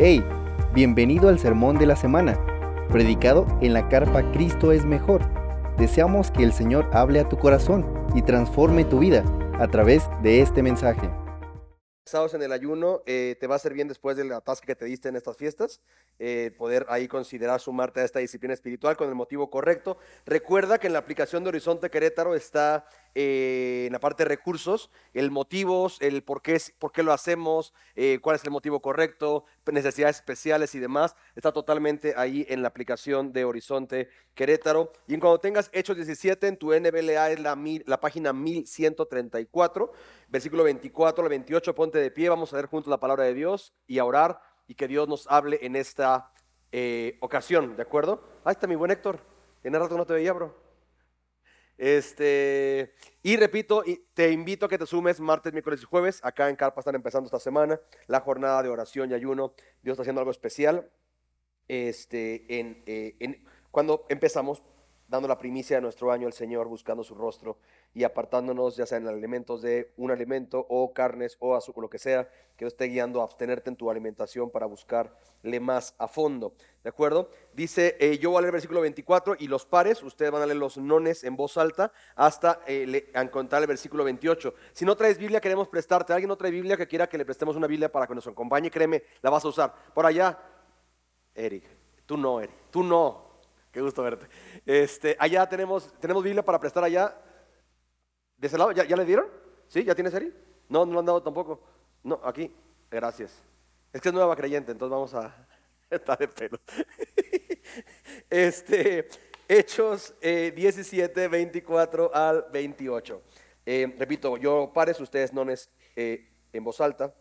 Hey, bienvenido al sermón de la semana, predicado en la carpa Cristo es mejor. Deseamos que el Señor hable a tu corazón y transforme tu vida a través de este mensaje. En el ayuno, eh, te va a hacer bien después de la tasca que te diste en estas fiestas, eh, poder ahí considerar sumarte a esta disciplina espiritual con el motivo correcto. Recuerda que en la aplicación de Horizonte Querétaro está eh, en la parte de recursos el motivo, el por qué, por qué lo hacemos, cuál es el motivo correcto, necesidades especiales y demás. Está totalmente ahí en la aplicación de Horizonte Querétaro. Y en cuando tengas Hechos 17 en tu NBLA es la, la página 1134, versículo 24 al 28, ponte de pie, vamos a ver juntos la palabra de Dios y a orar y que Dios nos hable en esta eh, ocasión, ¿de acuerdo? Ahí está mi buen Héctor, en el rato no te veía, bro. Este, y repito, te invito a que te sumes martes, miércoles y jueves. Acá en Carpa están empezando esta semana la jornada de oración y ayuno. Dios está haciendo algo especial. Este, en, eh, cuando empezamos dando la primicia de nuestro año al Señor, buscando su rostro y apartándonos ya sea en alimentos de un alimento o carnes o azúcar, lo que sea, que Dios esté guiando a abstenerte en tu alimentación para buscarle más a fondo. ¿De acuerdo? Dice, eh, yo voy a leer el versículo 24 y los pares, ustedes van a leer los nones en voz alta hasta eh, encontrar el versículo 28. Si no traes Biblia, queremos prestarte. ¿Alguien no trae Biblia que quiera que le prestemos una Biblia para que nos acompañe? Créeme, la vas a usar. Por allá, Eric, tú no, Eric, tú no. Qué gusto verte. Este, allá tenemos, tenemos Biblia para prestar allá. ¿De ese lado? ¿Ya, le dieron? ¿Sí? ¿Ya tienes Eri? No, no lo han dado tampoco. No, aquí. Gracias. Es que es nueva creyente, entonces vamos a estar de pelo. Este, Hechos 17, eh, 24 al 28. Eh, repito, yo pares, ustedes no es eh, en voz alta.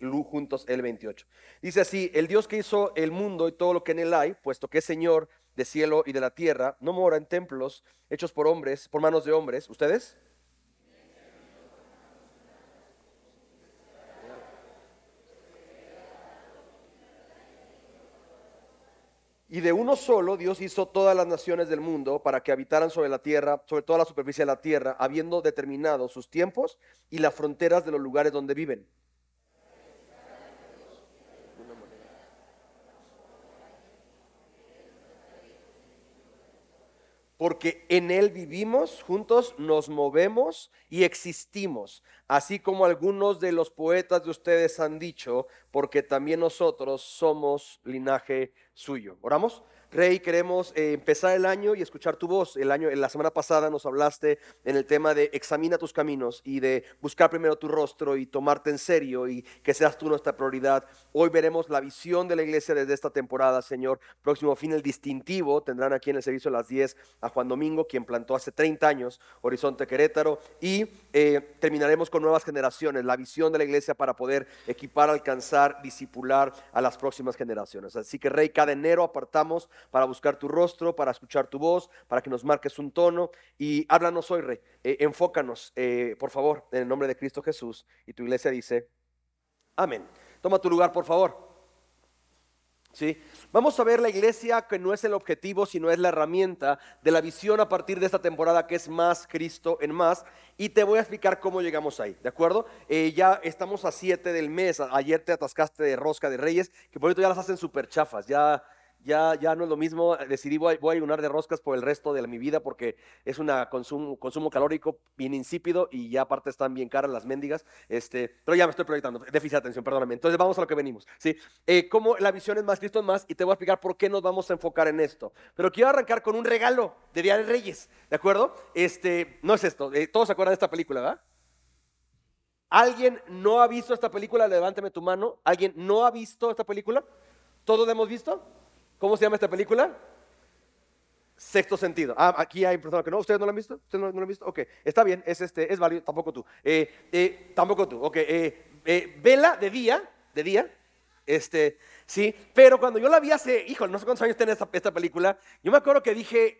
Juntos el 28. Dice así, el Dios que hizo el mundo y todo lo que en él hay, puesto que es Señor de cielo y de la tierra, no mora en templos hechos por hombres, por manos de hombres. ¿Ustedes? Y de uno solo Dios hizo todas las naciones del mundo para que habitaran sobre la tierra, sobre toda la superficie de la tierra, habiendo determinado sus tiempos y las fronteras de los lugares donde viven. Porque en Él vivimos, juntos nos movemos y existimos, así como algunos de los poetas de ustedes han dicho, porque también nosotros somos linaje suyo. ¿Oramos? Rey, queremos eh, empezar el año y escuchar tu voz. El año, la semana pasada nos hablaste en el tema de examina tus caminos y de buscar primero tu rostro y tomarte en serio y que seas tú nuestra prioridad. Hoy veremos la visión de la iglesia desde esta temporada, Señor. Próximo fin, el distintivo. Tendrán aquí en el servicio a las 10 a Juan Domingo, quien plantó hace 30 años Horizonte Querétaro. Y eh, terminaremos con nuevas generaciones, la visión de la iglesia para poder equipar, alcanzar, disipular a las próximas generaciones. Así que, Rey, cada enero apartamos para buscar tu rostro, para escuchar tu voz, para que nos marques un tono y háblanos hoy, Rey. Eh, enfócanos, eh, por favor, en el nombre de Cristo Jesús. Y tu iglesia dice, amén. Toma tu lugar, por favor. ¿Sí? Vamos a ver la iglesia que no es el objetivo, sino es la herramienta de la visión a partir de esta temporada que es más Cristo en más. Y te voy a explicar cómo llegamos ahí, ¿de acuerdo? Eh, ya estamos a 7 del mes. Ayer te atascaste de rosca de reyes, que por eso ya las hacen súper chafas. Ya ya, ya no es lo mismo. Decidí voy, voy a ayunar de roscas por el resto de mi vida porque es un consumo, consumo calórico bien insípido y ya aparte están bien caras las mendigas. Este, pero ya me estoy proyectando. Déficit de atención, perdóname. Entonces vamos a lo que venimos. ¿sí? Eh, como la visión es más, Cristo es más y te voy a explicar por qué nos vamos a enfocar en esto. Pero quiero arrancar con un regalo de Día de Reyes. ¿De acuerdo? Este, no es esto. Eh, todos se acuerdan de esta película, ¿verdad? ¿Alguien no ha visto esta película? Levánteme tu mano. ¿Alguien no ha visto esta película? ¿Todos la hemos visto? ¿Cómo se llama esta película? Sexto sentido. Ah, aquí hay personas que no. ¿Ustedes no lo han visto? ¿Ustedes no, lo han visto? Ok, está bien, es, este, es válido. Tampoco tú. Eh, eh, tampoco tú. Ok, eh, vela de día, de día. Este, sí, pero cuando yo la vi hace, hijo, no sé cuántos años tiene esta, esta película, yo me acuerdo que dije,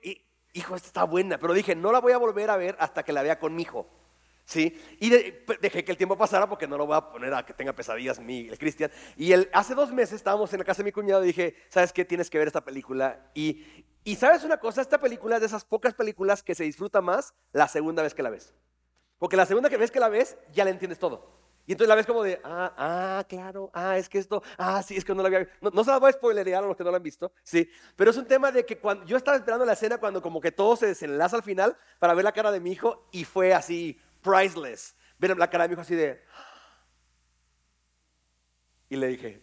hijo, esta está buena, pero dije, no la voy a volver a ver hasta que la vea con mi hijo. ¿Sí? Y dejé que el tiempo pasara porque no lo voy a poner a que tenga pesadillas mi, el Cristian. Y el, hace dos meses estábamos en la casa de mi cuñado y dije, ¿sabes qué? Tienes que ver esta película. Y, y ¿sabes una cosa? Esta película es de esas pocas películas que se disfruta más la segunda vez que la ves. Porque la segunda vez que la ves ya la entiendes todo. Y entonces la ves como de, ah, ah, claro, ah, es que esto, ah, sí, es que no lo había No, no se las voy a spoilerear a los que no lo han visto, sí. Pero es un tema de que cuando yo estaba esperando la escena cuando como que todo se desenlaza al final para ver la cara de mi hijo y fue así, priceless. Ver la cara de hijo así de. Y le dije,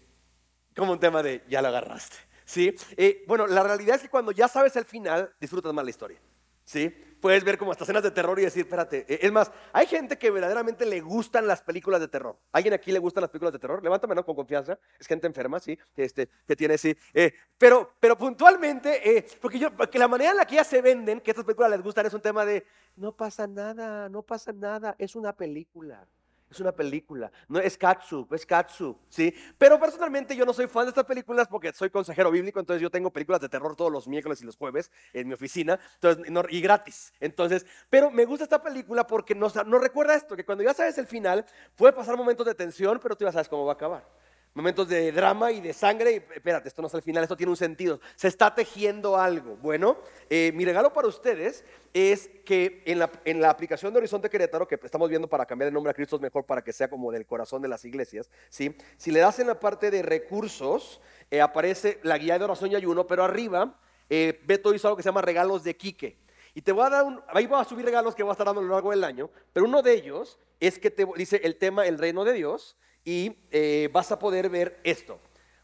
como un tema de, ya lo agarraste, sí. Eh, bueno, la realidad es que cuando ya sabes el final, disfrutas más la historia, sí puedes ver como hasta escenas de terror y decir, espérate, eh, es más, hay gente que verdaderamente le gustan las películas de terror. ¿Alguien aquí le gustan las películas de terror? Levántame, ¿no? Con confianza. Es gente enferma, sí, este, que tiene, sí. Eh, pero, pero puntualmente, eh, porque, yo, porque la manera en la que ya se venden, que estas películas les gustan, es un tema de, no pasa nada, no pasa nada, es una película es una película, no es katsu, es katsu, ¿sí? Pero personalmente yo no soy fan de estas películas porque soy consejero bíblico, entonces yo tengo películas de terror todos los miércoles y los jueves en mi oficina, entonces, y gratis. Entonces, pero me gusta esta película porque nos, nos recuerda esto, que cuando ya sabes el final, puede pasar momentos de tensión, pero tú ya sabes cómo va a acabar momentos de drama y de sangre. Y espérate, esto no es el final, esto tiene un sentido. Se está tejiendo algo. Bueno, eh, mi regalo para ustedes es que en la, en la, aplicación de Horizonte Querétaro, que estamos viendo para cambiar el nombre a Cristo es mejor para que sea como del corazón de las iglesias, ¿sí? si le das en la parte de recursos, eh, aparece la guía de oración y ayuno, pero arriba eh, Beto hizo algo que se llama regalos de Quique. Y te voy a dar un, ahí voy a subir regalos que voy a estar dando a lo largo del año, pero uno de ellos es que te dice el tema el reino de Dios y eh, vas a poder ver esto.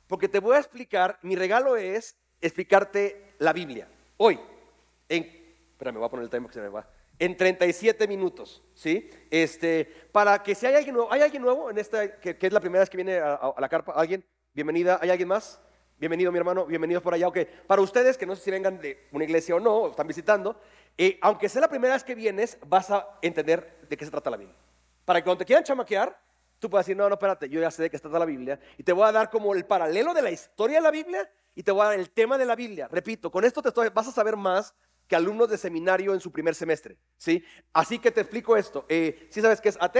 Porque te voy a explicar, mi regalo es explicarte la Biblia. Hoy, en, espera, me voy a poner el tiempo que se me va. En 37 minutos, ¿sí? Este, para que si hay alguien nuevo, ¿hay alguien nuevo en esta, que, es la primera vez que viene a, la carpa? ¿Alguien? Bienvenida, ¿hay alguien más? Bienvenido mi hermano, bienvenidos por allá. Ok, para ustedes que no sé si vengan de una iglesia o no, están visitando, eh, aunque sea la primera vez que vienes, vas a entender de qué se trata la Biblia. Para que cuando te quieran chamaquear, Tú puedes decir, no, no, espérate, yo ya sé de qué trata la Biblia. Y te voy a dar como el paralelo de la historia de la Biblia y te voy a dar el tema de la Biblia. Repito, con esto te vas a saber más que alumnos de seminario en su primer semestre. ¿sí? Así que te explico esto. Eh, ¿Sí sabes qué es AT?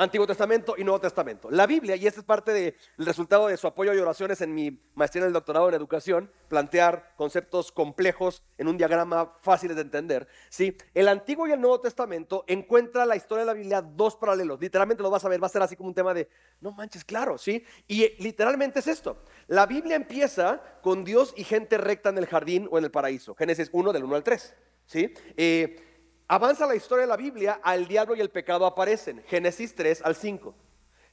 Antiguo Testamento y Nuevo Testamento. La Biblia, y este es parte del resultado de su apoyo y oraciones en mi maestría en el doctorado en educación, plantear conceptos complejos en un diagrama fácil de entender. ¿sí? El Antiguo y el Nuevo Testamento encuentra la historia de la Biblia dos paralelos. Literalmente lo vas a ver, va a ser así como un tema de, no manches, claro, ¿sí? Y eh, literalmente es esto. La Biblia empieza con Dios y gente recta en el jardín o en el paraíso. Génesis 1 del 1 al 3. ¿sí? Eh, Avanza la historia de la Biblia, al diablo y el pecado aparecen. Génesis 3 al 5.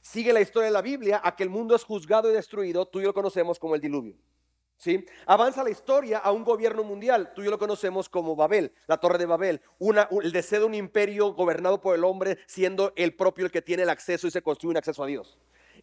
Sigue la historia de la Biblia a que el mundo es juzgado y destruido, tú y yo lo conocemos como el diluvio. ¿Sí? Avanza la historia a un gobierno mundial, tú y yo lo conocemos como Babel, la torre de Babel, el deseo de un imperio gobernado por el hombre siendo el propio el que tiene el acceso y se construye un acceso a Dios.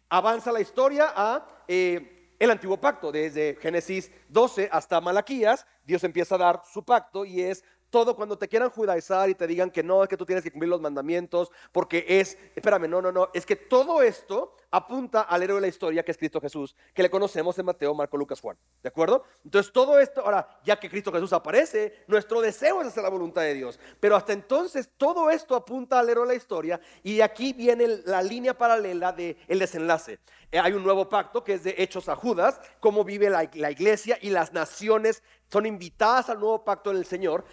Avanza la historia a eh, el antiguo pacto, desde Génesis 12 hasta Malaquías, Dios empieza a dar su pacto y es todo cuando te quieran judaizar y te digan que no, es que tú tienes que cumplir los mandamientos, porque es, espérame, no, no, no, es que todo esto apunta al héroe de la historia que es Cristo Jesús, que le conocemos en Mateo, Marco, Lucas, Juan, ¿de acuerdo? Entonces todo esto, ahora, ya que Cristo Jesús aparece, nuestro deseo es hacer la voluntad de Dios, pero hasta entonces todo esto apunta al héroe de la historia y de aquí viene la línea paralela del el desenlace. Eh, hay un nuevo pacto que es de Hechos a Judas, cómo vive la, la iglesia y las naciones son invitadas al nuevo pacto del Señor,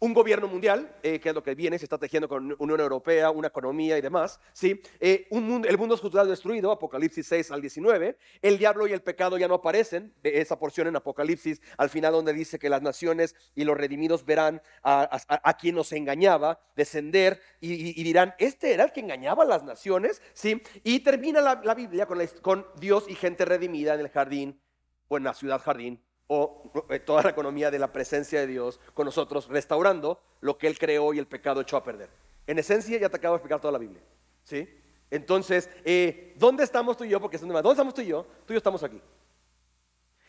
un gobierno mundial, eh, que es lo que viene, se está tejiendo con Unión Europea, una economía y demás, ¿sí? Eh, el mundo es juzgado destruido, Apocalipsis 6 al 19, el diablo y el pecado ya no aparecen, esa porción en Apocalipsis, al final donde dice que las naciones y los redimidos verán a, quien nos engañaba descender y, dirán, este era el que engañaba a las naciones, ¿sí? Y termina la, Biblia con, con Dios y gente redimida en el jardín o en la ciudad jardín o eh, toda la economía de la presencia de Dios con nosotros, restaurando lo que Él creó y el pecado echó a perder. En esencia, ya te acabo de explicar toda la Biblia. ¿sí? Entonces, eh, ¿dónde estamos tú y yo? Porque es ¿dónde estamos tú y yo? Tú y yo estamos aquí.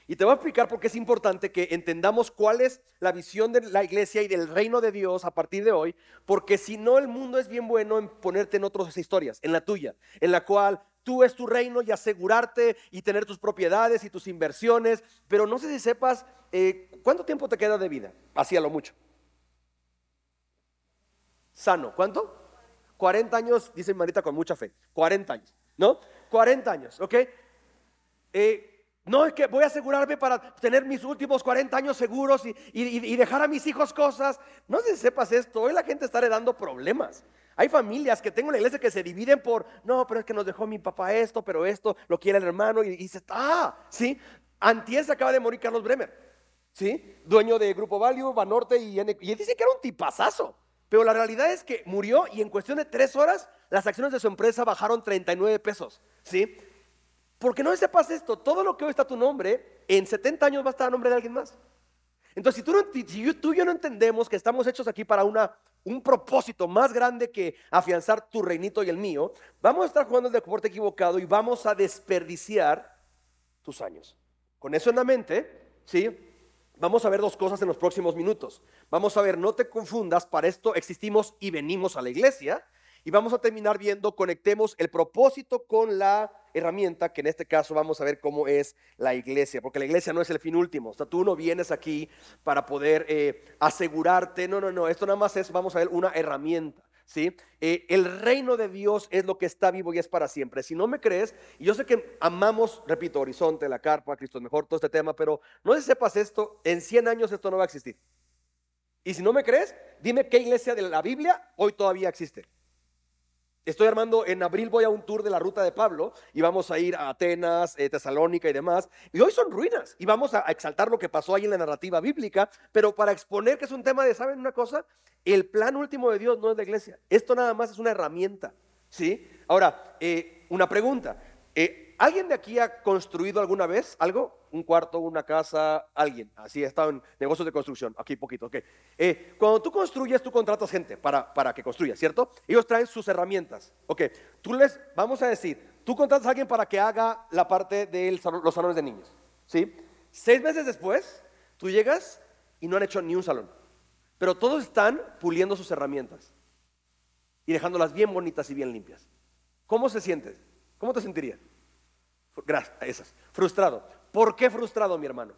Y te voy a explicar por qué es importante que entendamos cuál es la visión de la iglesia y del reino de Dios a partir de hoy, porque si no el mundo es bien bueno en ponerte en otras historias, en la tuya, en la cual tú es tu reino y asegurarte y tener tus propiedades y tus inversiones, pero no sé si sepas eh, cuánto tiempo te queda de vida, así a lo mucho. Sano, ¿cuánto? 40 años, dice Marita con mucha fe, 40 años, ¿no? 40 años, ¿ok? Eh, No es que voy a asegurarme para tener mis últimos 40 años seguros y, y, dejar a mis hijos cosas. No sé si sepas esto, hoy la gente está heredando problemas. Hay familias que tengo en la iglesia que se dividen por, no, pero es que nos dejó mi papá esto, pero esto lo quiere el hermano y, dice, ah, sí. Antier se acaba de morir Carlos Bremer, ¿sí? Dueño de Grupo Value, Banorte y, y dice que era un tipazazo. Pero la realidad es que murió y en cuestión de tres horas las acciones de su empresa bajaron 39 pesos, ¿sí? Porque no sepas esto, todo lo que hoy está a tu nombre, en 70 años va a estar a nombre de alguien más. Entonces, si tú, tú y yo no entendemos que estamos hechos aquí para un propósito más grande que afianzar tu reinito y el mío, vamos a estar jugando el deporte equivocado y vamos a desperdiciar tus años. Con eso en la mente, ¿sí? Vamos a ver dos cosas en los próximos minutos. Vamos a ver, no te confundas, para esto existimos y venimos a la iglesia. Y vamos a terminar viendo, conectemos el propósito con la herramienta, que en este caso vamos a ver cómo es la iglesia, porque la iglesia no es el fin último. O sea, tú no vienes aquí para poder eh, asegurarte, no, no, no, esto nada más es, vamos a ver, una herramienta. ¿Sí? Eh, el reino de Dios es lo que está vivo y es para siempre. Si no me crees, y yo sé que amamos, repito, Horizonte, la carpa, Cristo es mejor, todo este tema, pero no sé si sepas esto, en 100 años esto no va a existir. Y si no me crees, dime qué iglesia de la Biblia hoy todavía existe. Estoy armando, en abril voy a un tour de la ruta de Pablo y vamos a ir a Atenas, eh, Tesalónica y demás. Y hoy son ruinas y vamos a, exaltar lo que pasó ahí en la narrativa bíblica, pero para exponer que es un tema de, ¿saben una cosa? El plan último de Dios no es la iglesia. Esto nada más es una herramienta. ¿Sí? Ahora, eh, una pregunta. Eh, ¿Alguien de aquí ha construido alguna vez algo? Un cuarto, una casa, alguien. Así estado en negocios de construcción. Aquí poquito, ok. Eh, cuando tú construyes, tú contratas gente para, para que construya, ¿cierto? Ellos traen sus herramientas. Ok, tú les, vamos a decir, tú contratas a alguien para que haga la parte de los salones de niños. ¿Sí? Seis meses después, tú llegas y no han hecho ni un salón. Pero todos están puliendo sus herramientas y dejándolas bien bonitas y bien limpias. ¿Cómo se siente? ¿Cómo te sentirías? Gracias, esas. Frustrado. ¿Por qué frustrado, mi hermano?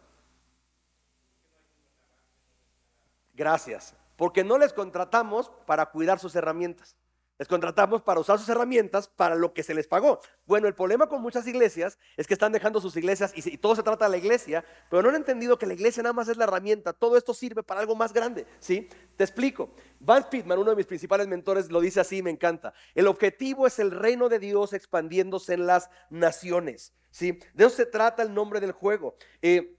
Gracias. Porque no les contratamos para cuidar sus herramientas. Les contratamos para usar sus herramientas para lo que se les pagó. Bueno, el problema con muchas iglesias es que están dejando sus iglesias y, todo se trata de la iglesia, pero no han entendido que la iglesia nada más es la herramienta. Todo esto sirve para algo más grande. ¿sí? Te explico. Van Pittman, uno de mis principales mentores, lo dice así, me encanta. El objetivo es el reino de Dios expandiéndose en las naciones. ¿sí? De eso se trata el nombre del juego. Eh,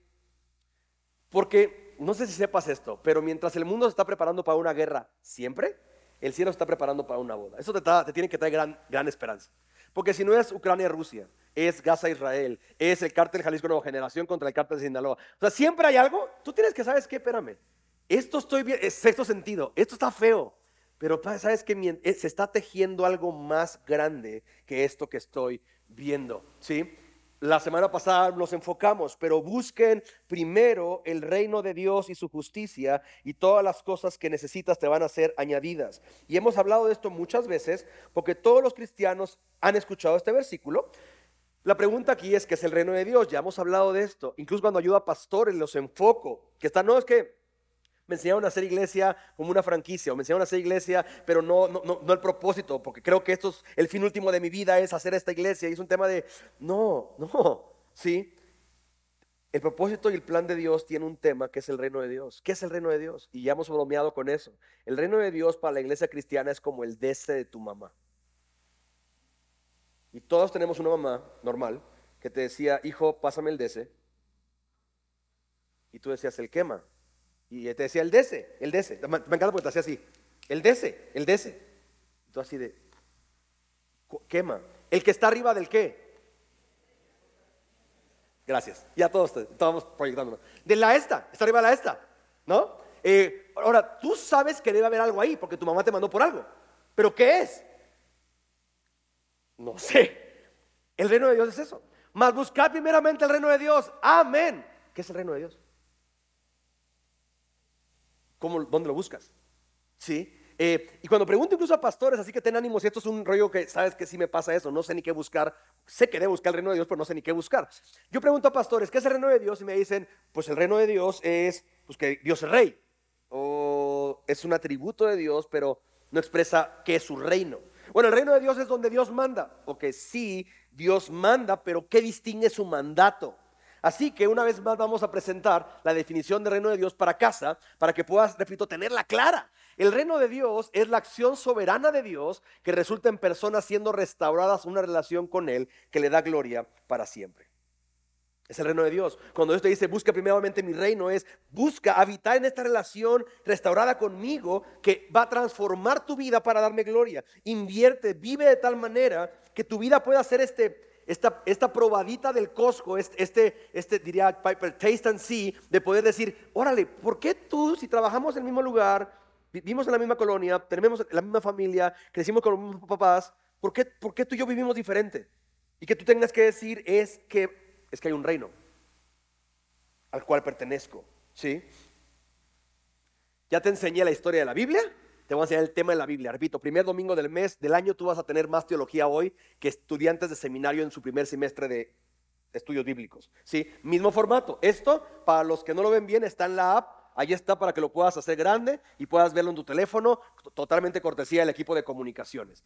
porque, no sé si sepas esto, pero mientras el mundo se está preparando para una guerra siempre, el cielo está preparando para una boda. Eso te, tiene que traer gran, gran esperanza. Porque si no es Ucrania-Rusia, es Gaza-Israel, es el cártel Jalisco Nueva Generación contra el cártel de Sinaloa. O sea, siempre hay algo. Tú tienes que, ¿sabes qué? Espérame. Esto estoy bien, sexto sentido. Esto está feo. Pero sabes que eh, se está tejiendo algo más grande que esto que estoy viendo. ¿Sí? La semana pasada nos enfocamos, pero busquen primero el reino de Dios y su justicia y todas las cosas que necesitas te van a ser añadidas. Y hemos hablado de esto muchas veces porque todos los cristianos han escuchado este versículo. La pregunta aquí es, ¿qué es el reino de Dios? Ya hemos hablado de esto. Incluso cuando ayuda a pastores los enfoco. Que está, no es que me enseñaron a hacer iglesia como una franquicia, o me enseñaron a hacer iglesia, pero no, no, no, el propósito, porque creo que esto es el fin último de mi vida, es hacer esta iglesia, y es un tema de, no, no, ¿sí? El propósito y el plan de Dios tiene un tema que es el reino de Dios. ¿Qué es el reino de Dios? Y ya hemos bromeado con eso. El reino de Dios para la iglesia cristiana es como el dese de tu mamá. Y todos tenemos una mamá normal que te decía, hijo, pásame el dese. Y tú decías, el quema. Y te decía el dese, el dese. Me encanta porque te hacía así. El dese, el dese. Y tú así de, quema. El que está arriba del qué. Gracias. Ya todos estábamos proyectando. De la esta, está arriba de la esta. ¿No? Eh, ahora, tú sabes que debe haber algo ahí porque tu mamá te mandó por algo. ¿Pero qué es? No sé. El reino de Dios es eso. Mas buscar primeramente el reino de Dios. Amén. ¿Qué es el reino de Dios? ¿Dónde lo buscas? ¿Sí? Eh, y cuando pregunto incluso a pastores, así que ten ánimo, si esto es un rollo que sabes que sí me pasa eso, no sé ni qué buscar, sé que debo buscar el reino de Dios, pero no sé ni qué buscar. Yo pregunto a pastores, ¿qué es el reino de Dios? Y me dicen, pues el reino de Dios es pues, que Dios es rey, o es un atributo de Dios, pero no expresa qué es su reino. Bueno, el reino de Dios es donde Dios manda, o que sí, Dios manda, pero ¿qué distingue su mandato? Así que una vez más vamos a presentar la definición del reino de Dios para casa, para que puedas, repito, tenerla clara. El reino de Dios es la acción soberana de Dios que resulta en personas siendo restauradas una relación con Él que le da gloria para siempre. Es el reino de Dios. Cuando Dios te dice, busca primeramente mi reino, es busca habitar en esta relación restaurada conmigo que va a transformar tu vida para darme gloria. Invierte, vive de tal manera que tu vida pueda ser este, esta, esta probadita del Costco, este, este, este, diría Piper, taste and see, de poder decir, órale, ¿por qué tú, si trabajamos en el mismo lugar, vivimos en la misma colonia, tenemos la misma familia, crecimos con los mismos papás, ¿por qué, por qué tú y yo vivimos diferente? Y que tú tengas que decir es que es que hay un reino al cual pertenezco. ¿Sí? Ya te enseñé la historia de la Biblia, te voy a enseñar el tema de la Biblia. Repito, primer domingo del mes del año tú vas a tener más teología hoy que estudiantes de seminario en su primer semestre de estudios bíblicos. ¿Sí? Mismo formato. Esto, para los que no lo ven bien, está en la app. Ahí está para que lo puedas hacer grande y puedas verlo en tu teléfono, totalmente cortesía del equipo de comunicaciones.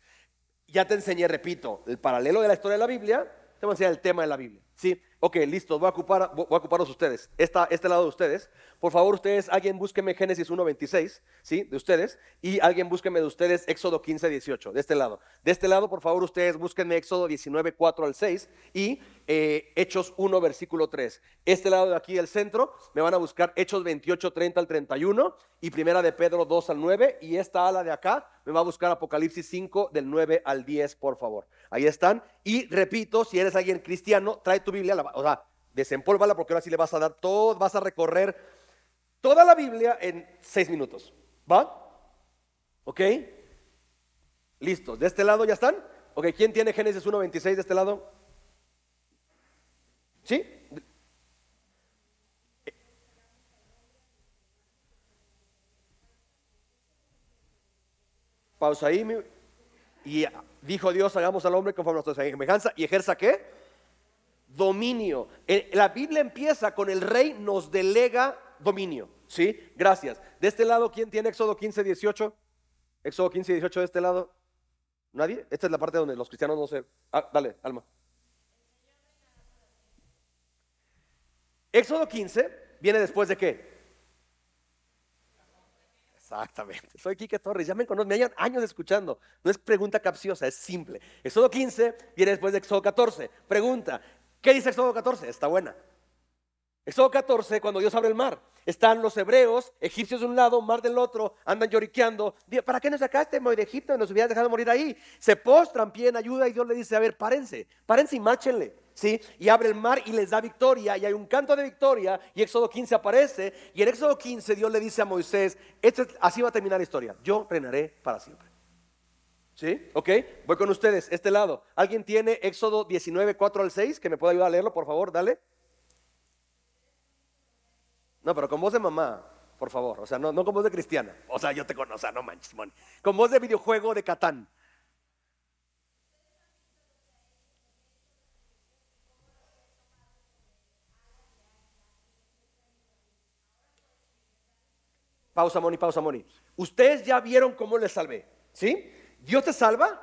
Ya te enseñé, repito, el paralelo de la historia de la Biblia, te voy a enseñar el tema de la Biblia. ¿Sí? Ok, listo, voy a, ocupar, voy a ocuparos ustedes, Esta, este lado de ustedes. Por favor, ustedes, alguien búsqueme Génesis 1.26, ¿sí? De ustedes. Y alguien búsqueme de ustedes Éxodo 15, 18, de este lado. De este lado, por favor, ustedes búsquenme Éxodo 19, 4 al 6 y eh, Hechos 1, versículo 3. Este lado de aquí, el centro, me van a buscar Hechos 28, 30 al 31 y Primera de Pedro 2 al 9. Y esta ala de acá me va a buscar Apocalipsis 5, del 9 al 10, por favor. Ahí están. Y repito, si eres alguien cristiano, trae tu Biblia, o sea, desempólvala porque ahora sí le vas a dar todo, vas a recorrer toda la Biblia en seis minutos. ¿Va? ¿Ok? Listo. ¿De este lado ya están? Ok, ¿quién tiene Génesis 1.26 de este lado? ¿Sí? Pausa ahí. Y dijo Dios, hagamos al hombre conforme a nuestra semejanza y ejerza qué? Dominio. La Biblia empieza con el rey nos delega dominio. ¿Sí? Gracias. De este lado, ¿quién tiene Éxodo 15, 18? Éxodo 15, 18 de este lado. ¿Nadie? Esta es la parte donde los cristianos no se... Ah, dale, Alma. Éxodo 15 viene después de qué? Exactamente. Soy Quique Torres, ya me conocen, me hayan años escuchando. No es pregunta capciosa, es simple. Éxodo 15 viene después de Éxodo 14. Pregunta, ¿Qué dice Éxodo 14? Está buena. Éxodo 14, cuando Dios abre el mar, están los hebreos, egipcios de un lado, mar del otro, andan lloriqueando. ¿Para qué nos sacaste de Egipto? Nos hubieras dejado morir ahí. Se postran, piden ayuda y Dios le dice, a ver, párense, párense y márchenle. ¿Sí? Y abre el mar y les da victoria y hay un canto de victoria y Éxodo 15 aparece y en Éxodo 15 Dios le dice a Moisés, así va a terminar la historia, yo reinaré para siempre. ¿Sí? ¿Ok? Voy con ustedes, este lado. ¿Alguien tiene Éxodo 19, 4 al 6? Que me pueda ayudar a leerlo, por favor, dale. No, pero con voz de mamá, por favor. O sea, no, no con voz de cristiana. O sea, yo te conozco, no manches, Moni. Con voz de videojuego de Catán. Pausa, Moni, pausa, Moni. Ustedes ya vieron cómo les salvé, ¿sí? Dios te salva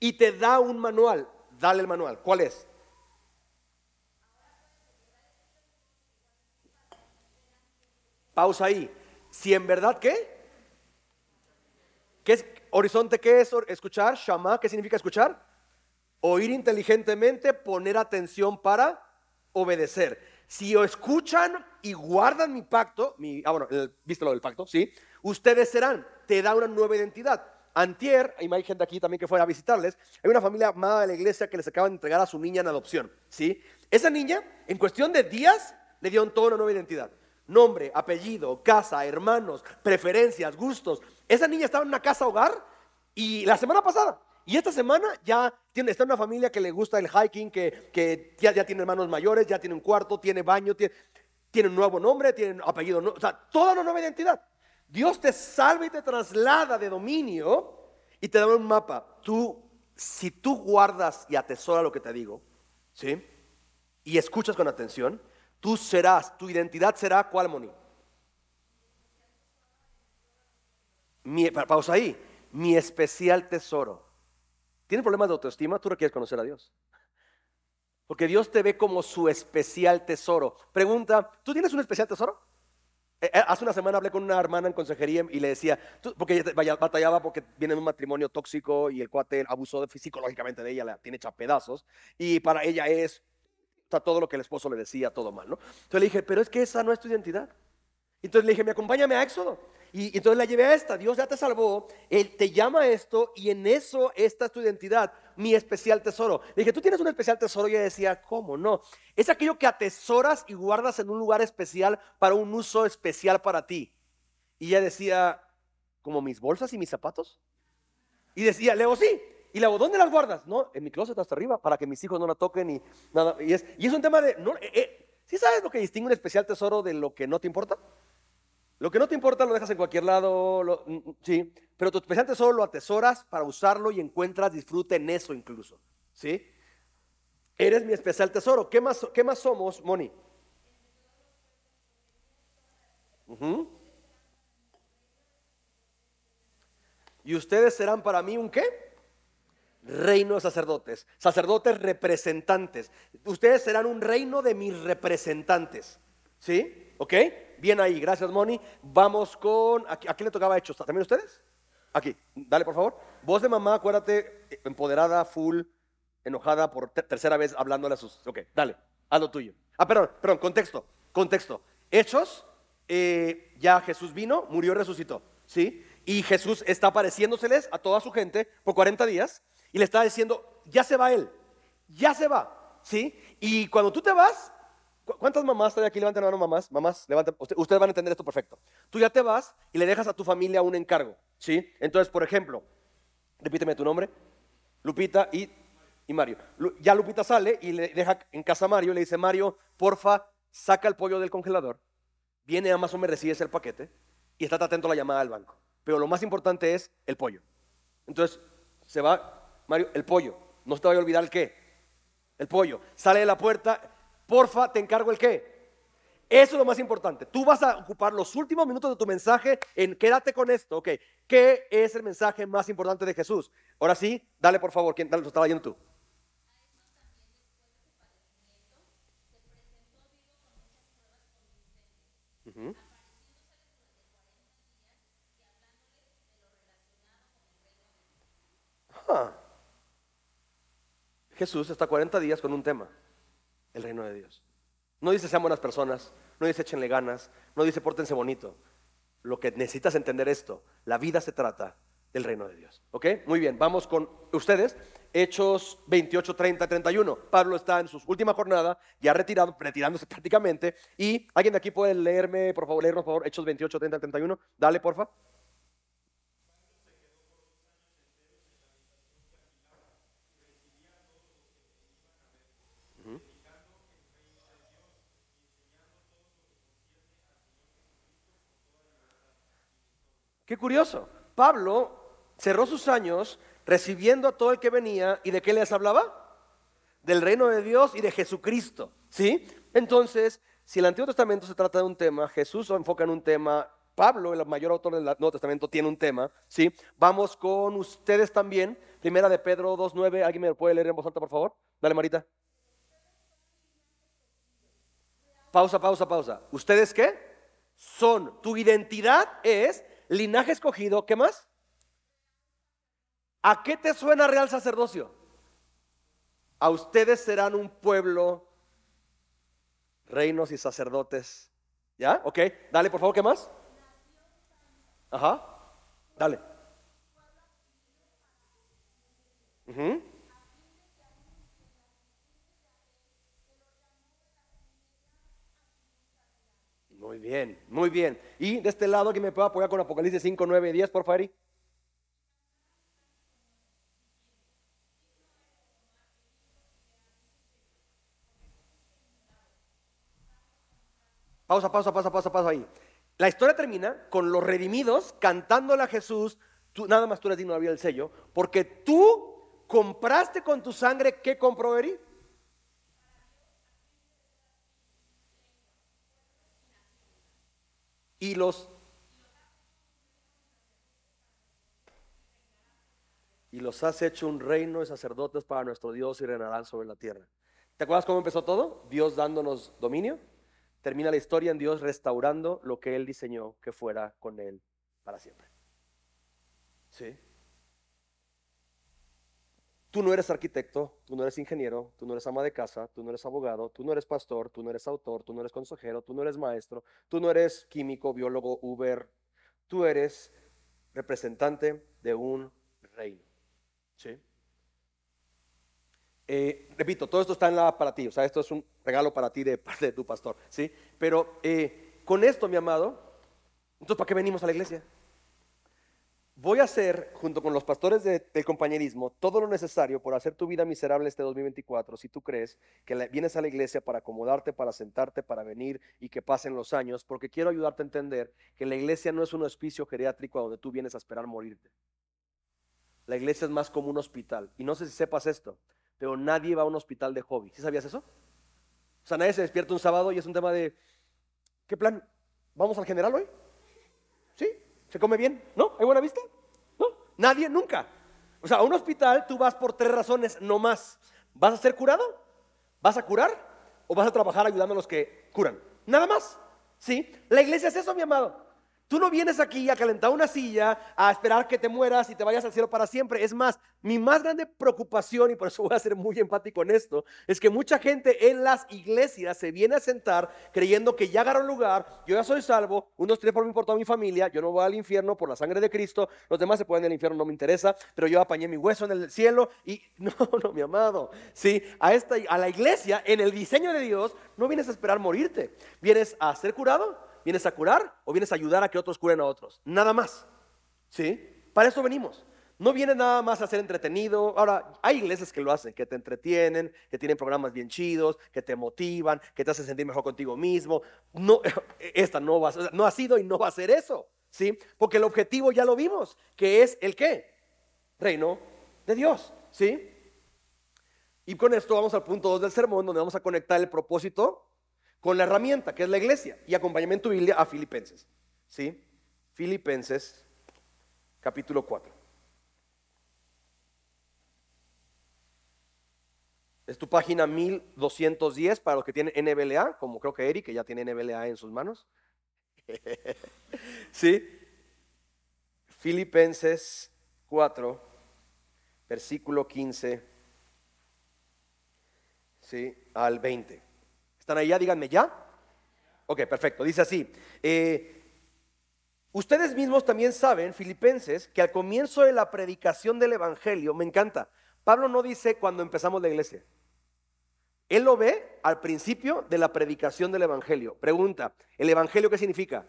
y te da un manual. Dale el manual. ¿Cuál es? Pausa ahí. Si en verdad qué? ¿Qué es horizonte? ¿Qué es escuchar? Shama, ¿qué significa escuchar? Oír inteligentemente, poner atención para obedecer. Si escuchan y guardan mi pacto, mi, ah bueno, viste lo del pacto, sí, ustedes serán, te da una nueva identidad. Antier, hay gente aquí también que fue a visitarles, hay una familia amada de la iglesia que les acaban de entregar a su niña en adopción. ¿sí? Esa niña, en cuestión de días, le dieron toda una nueva identidad. Nombre, apellido, casa, hermanos, preferencias, gustos. Esa niña estaba en una casa hogar y la semana pasada. Y esta semana ya tiene, está en una familia que le gusta el hiking, que, ya, tiene hermanos mayores, ya tiene un cuarto, tiene baño, tiene, tiene un nuevo nombre, tiene apellido, o sea, toda una nueva identidad. Dios te salva y te traslada de dominio y te da un mapa. Tú, si tú guardas y atesoras lo que te digo, ¿sí? Y escuchas con atención, tú serás, tu identidad será cuál, Moni. Mi, pausa ahí. Mi especial tesoro. ¿Tienes problemas de autoestima? Tú requieres conocer a Dios. Porque Dios te ve como su especial tesoro. Pregunta, ¿tú tienes un especial tesoro? Eh, eh, Hace una semana hablé con una hermana en consejería y le decía, porque ella batallaba porque viene de un matrimonio tóxico y el cuate abusó de- psicológicamente de ella, la tiene hecha pedazos, y para ella es todo lo que el esposo le decía, todo mal, ¿no? Entonces le dije, pero es que esa no es tu identidad. Entonces le dije, me acompáñame a Éxodo. Y, entonces la llevé a esta, Dios ya te salvó, Él te llama a esto y en eso esta es tu identidad, mi especial tesoro. Le dije, tú tienes un especial tesoro y ella decía, ¿cómo no? Es aquello que atesoras y guardas en un lugar especial para un uso especial para ti. Y ella decía, ¿como mis bolsas y mis zapatos? Y decía, Leo, sí. Y le digo, ¿dónde las guardas? No, en mi closet hasta arriba, para que mis hijos no la toquen y nada. Y es, un tema de, eh, eh, ¿sí sabes lo que distingue un especial tesoro de lo que no te importa? Lo que no te importa lo dejas en cualquier lado, mm, mm, sí, pero tu especial tesoro lo atesoras para usarlo y encuentras disfrute en eso incluso, ¿sí? Eres mi especial tesoro. ¿Qué más, qué más somos, Moni? Y ustedes serán para mí un qué? Reino de sacerdotes, sacerdotes representantes. Ustedes serán un reino de mis representantes. ¿Sí? ¿Ok? Bien ahí, gracias Moni. Vamos con, ¿a, qui- a quién le tocaba hechos? ¿También ustedes? Aquí, dale por favor. Voz de mamá, acuérdate, eh, empoderada, full, enojada por ter- tercera vez hablándole a sus... Ok, dale, haz lo tuyo. Ah, perdón, perdón, contexto, contexto. Hechos, eh, ya Jesús vino, murió y resucitó, ¿sí? Y Jesús está apareciéndoseles a toda su gente por 40 días y le está diciendo, ya se va él, ya se va, ¿sí? Y cuando tú te vas, ¿cu- ¿cuántas mamás hay aquí? Levanten la mano, mamás, mamás, levanten, usted- ustedes van a entender esto perfecto. Tú ya te vas y le dejas a tu familia un encargo, ¿sí? Entonces, por ejemplo, repíteme tu nombre, Lupita y, y Mario. Ya Lupita sale y le deja en casa a Mario, le dice, Mario, porfa, saca el pollo del congelador, viene Amazon, me recibes el paquete y está atento a la llamada al banco. Pero lo más importante es el pollo. Entonces, se va, Mario, el pollo. No se te vaya a olvidar el qué. El pollo. Sale de la puerta, porfa, te encargo el qué. Eso es lo más importante. Tú vas a ocupar los últimos minutos de tu mensaje en quédate con esto, ok. ¿Qué es el mensaje más importante de Jesús? Ahora sí, dale por favor, ¿quién lo estaba leyendo tú? Ah. Jesús está 40 días con un tema, el reino de Dios. No dice sean buenas personas, no dice échenle ganas, no dice pórtense bonito. Lo que necesitas entender esto, la vida se trata del reino de Dios. ¿Ok? Muy bien, vamos con ustedes. Hechos 28, 30, 31. Pablo está en su última jornada, ya retirado, retirándose prácticamente. Y alguien de aquí puede leerme, por favor, leernos, por favor, Hechos 28, 30, 31. Dale, porfa. Qué curioso. Pablo cerró sus años recibiendo a todo el que venía y de qué les hablaba? Del reino de Dios y de Jesucristo. ¿Sí? Entonces, si el Antiguo Testamento se trata de un tema, Jesús se enfoca en un tema, Pablo, el mayor autor del Nuevo Testamento, tiene un tema. ¿Sí? Vamos con ustedes también. Primera de Pedro 2.9. ¿Alguien me lo puede leer en voz alta, por favor? Dale, Marita. Pausa, pausa, pausa. ¿Ustedes qué? Son. Tu identidad es linaje escogido. ¿Qué más? ¿A qué te suena real sacerdocio? A ustedes serán un pueblo, reinos y sacerdotes. ¿Ya? ¿Ok? Dale, por favor, ¿qué más? Ajá. Dale. Ujú. Muy bien, muy bien. Y de este lado, que me pueda apoyar con Apocalipsis 5, 9, 10, por favor? Eri? Pausa, pausa, pausa, pausa, pausa ahí. La historia termina con los redimidos cantándole a Jesús, tú, nada más tú eres digno de abrir el sello, porque tú compraste con tu sangre, ¿qué compró Eri? Y los y los has hecho un reino de sacerdotes para nuestro Dios y reinarán sobre la tierra. ¿Te acuerdas cómo empezó todo? Dios dándonos dominio. Termina la historia en Dios restaurando lo que Él diseñó que fuera con Él para siempre. ¿Sí? Tú no eres arquitecto, tú no eres ingeniero, tú no eres ama de casa, tú no eres abogado, tú no eres pastor, tú no eres autor, tú no eres consejero, tú no eres maestro, tú no eres químico, biólogo, Uber, tú eres representante de un reino. ¿Sí? Eh, repito, todo esto está en la para ti, o sea, esto es un regalo para ti de parte de tu pastor, ¿sí? Pero eh, con esto, mi amado, entonces, ¿para qué venimos a la iglesia? Voy a hacer, junto con los pastores del compañerismo, todo lo necesario por hacer tu vida miserable este 2024 si tú crees que vienes a la iglesia para acomodarte, para sentarte, para venir y que pasen los años, porque quiero ayudarte a entender que la iglesia no es un hospicio geriátrico donde tú vienes a esperar morirte. La iglesia es más como un hospital. Y no sé si sepas esto, pero nadie va a un hospital de hobby. ¿Sí sabías eso? O sea, nadie se despierta un sábado y es un tema de, ¿qué plan? ¿Vamos al general hoy? ¿Se come bien? ¿No? ¿Hay buena vista? ¿No? Nadie, nunca. O sea, a un hospital tú vas por tres razones, no más. ¿Vas a ser curado? ¿Vas a curar? ¿O vas a trabajar ayudando a los que curan? Nada más. ¿Sí? La iglesia es eso, mi amado. Tú no vienes aquí a calentar una silla, a esperar que te mueras y te vayas al cielo para siempre. Es más, mi más grande preocupación, y por eso voy a ser muy empático en esto, es que mucha gente en las iglesias se viene a sentar creyendo que ya agarró lugar, yo ya soy salvo, unos tres por mí por toda mi familia, yo no voy al infierno por la sangre de Cristo, los demás se pueden en el infierno, no me interesa, pero yo apañé mi hueso en el cielo y no, no, mi amado, sí, a, esta, a la iglesia, en el diseño de Dios, no vienes a esperar morirte, vienes a ser curado ¿Vienes a curar o vienes a ayudar a que otros curen a otros? Nada más. ¿Sí? Para eso venimos. No viene nada más a ser entretenido. Ahora, hay iglesias que lo hacen, que te entretienen, que tienen programas bien chidos, que te motivan, que te hacen sentir mejor contigo mismo. No, esta no, va, no ha sido y no va a ser eso. ¿Sí? Porque el objetivo ya lo vimos, que es el qué? Reino de Dios. ¿Sí? Y con esto vamos al punto 2 del sermón, donde vamos a conectar el propósito con la herramienta que es la iglesia y acompañamiento Biblia a Filipenses. ¿Sí? Filipenses capítulo 4. Es tu página 1210 para los que tienen NBLA, como creo que Eric, que ya tiene NBLA en sus manos. ¿Sí? Filipenses 4, versículo 15, ¿sí? al 20. ¿Están ahí ya? Díganme ya. Ok, perfecto. Dice así. Eh, ustedes mismos también saben, filipenses, que al comienzo de la predicación del Evangelio, me encanta, Pablo no dice cuando empezamos la iglesia. Él lo ve al principio de la predicación del Evangelio. Pregunta, ¿el Evangelio qué significa?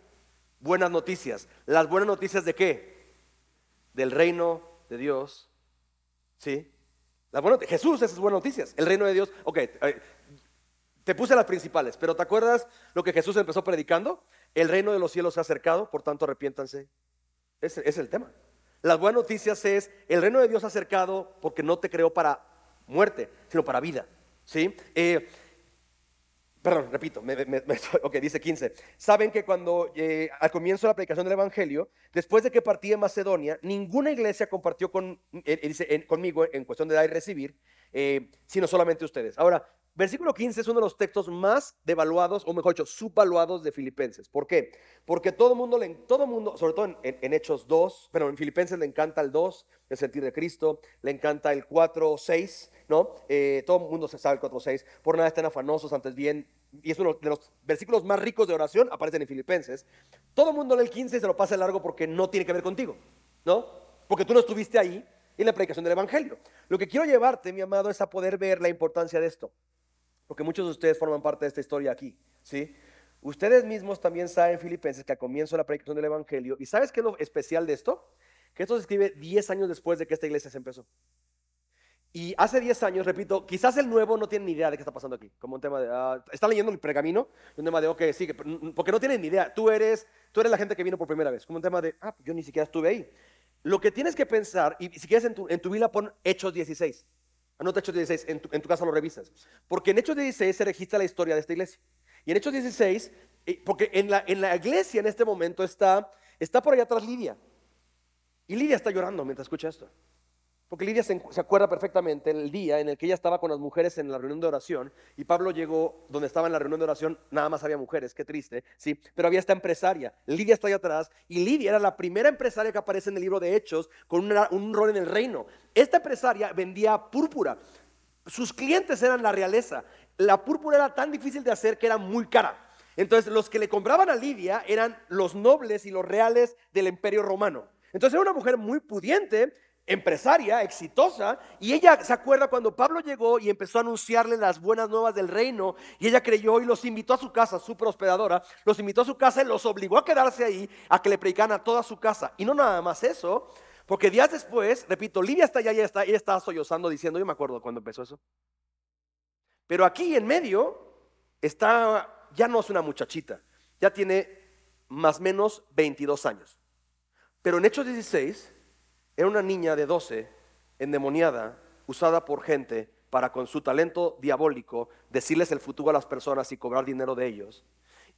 Buenas noticias. ¿Las buenas noticias de qué? Del reino de Dios. ¿Sí? Las buenas, Jesús, esas buenas noticias. El reino de Dios. Ok, eh, te puse las principales, pero ¿te acuerdas lo que Jesús empezó predicando? El reino de los cielos se ha acercado, por tanto arrepiéntanse. Ese es el tema. Las buenas noticias es, el reino de Dios ha acercado porque no te creó para muerte, sino para vida. ¿Sí? Eh, perdón, repito, ok, dice 15. Saben que cuando eh, al comienzo de la predicación del Evangelio, después de que partí de Macedonia, ninguna iglesia compartió con, eh, dice, conmigo en cuestión de dar y recibir, sino solamente ustedes. Ahora, Versículo 15 es uno de los textos más devaluados, o mejor dicho, subvaluados de Filipenses. ¿Por qué? Porque todo mundo, todo mundo sobre todo en, Hechos 2, pero en Filipenses le encanta el 2, el sentir de Cristo, le encanta el 4, 6, ¿no? Eh, todo el mundo se sabe el 4, 6. Por nada estén afanosos, antes bien. Y es uno de los versículos más ricos de oración, aparecen en Filipenses. Todo el mundo lee el 15 y se lo pasa largo porque no tiene que ver contigo, ¿no? Porque tú no estuviste ahí en la predicación del Evangelio. Lo que quiero llevarte, mi amado, es a poder ver la importancia de esto porque muchos de ustedes forman parte de esta historia aquí, ¿sí? Ustedes mismos también saben, filipenses, que al comienzo de la predicación del Evangelio, ¿y sabes qué es lo especial de esto? Que esto se escribe 10 años después de que esta iglesia se empezó. Y hace 10 años, repito, quizás el nuevo no tiene ni idea de qué está pasando aquí. Como un tema de, uh, está leyendo el pergamino, un tema de, ok, sí, porque no tienen ni idea. Tú eres, tú eres la gente que vino por primera vez. Como un tema de, ah, yo ni siquiera estuve ahí. Lo que tienes que pensar, y si quieres en tu, en tu Biblia pon Hechos 16. Anota Hechos 16, en tu, casa lo revisas. Porque en Hechos 16 se registra la historia de esta iglesia. Y en Hechos 16, eh, porque en la, en la iglesia en este momento está, está por allá atrás Lidia. Y Lidia está llorando mientras escucha esto. Porque Lidia se, acuerda perfectamente el día en el que ella estaba con las mujeres en la reunión de oración y Pablo llegó donde estaba en la reunión de oración, nada más había mujeres, qué triste, sí, pero había esta empresaria, Lidia está ahí atrás y Lidia era la primera empresaria que aparece en el libro de Hechos con un rol en el reino. Esta empresaria vendía púrpura, sus clientes eran la realeza, la púrpura era tan difícil de hacer que era muy cara. Entonces los que le compraban a Lidia eran los nobles y los reales del imperio romano. Entonces era una mujer muy pudiente, empresaria, exitosa, y ella se acuerda cuando Pablo llegó y empezó a anunciarle las buenas nuevas del reino, y ella creyó y los invitó a su casa, súper hospedadora, los invitó a su casa y los obligó a quedarse ahí, a que le predicaran a toda su casa. Y no nada más eso, porque días después, repito, Lidia está allá, ella está, ella estaba sollozando diciendo, yo me acuerdo cuando empezó eso. Pero aquí en medio está, ya no es una muchachita, ya tiene más o menos 22 años. Pero en Hechos 16 era una niña de 12, endemoniada, usada por gente para con su talento diabólico decirles el futuro a las personas y cobrar dinero de ellos.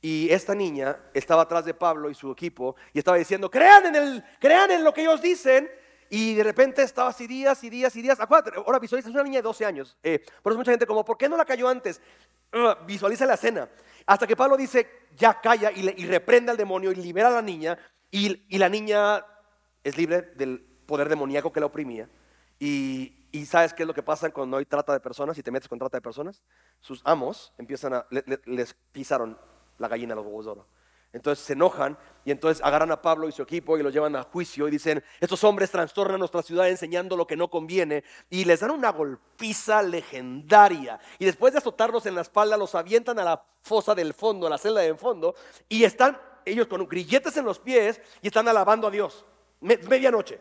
Y esta niña estaba atrás de Pablo y su equipo y estaba diciendo, crean en, el, crean en lo que ellos dicen. Y de repente estaba así días y días y días. Acuérdate, ahora visualiza, es una niña de 12 años. Eh, por eso mucha gente como, ¿por qué no la cayó antes? Uh, visualiza la escena. Hasta que Pablo dice, ya calla y, reprende al demonio y libera a la niña. Y, y la niña es libre del poder demoníaco que la oprimía. Y, y ¿sabes qué es lo que pasa cuando hay trata de personas y te metes con trata de personas? Sus amos empiezan a, le- le- les pisaron la gallina a los huevos de oro. Entonces se enojan y entonces agarran a Pablo y su equipo y lo llevan a juicio y dicen, estos hombres trastornan nuestra ciudad enseñando lo que no conviene y les dan una golpiza legendaria. Y después de azotarlos en la espalda los avientan a la fosa del fondo, a la celda del fondo y están ellos con grilletes en los pies y están alabando a Dios. Me- medianoche.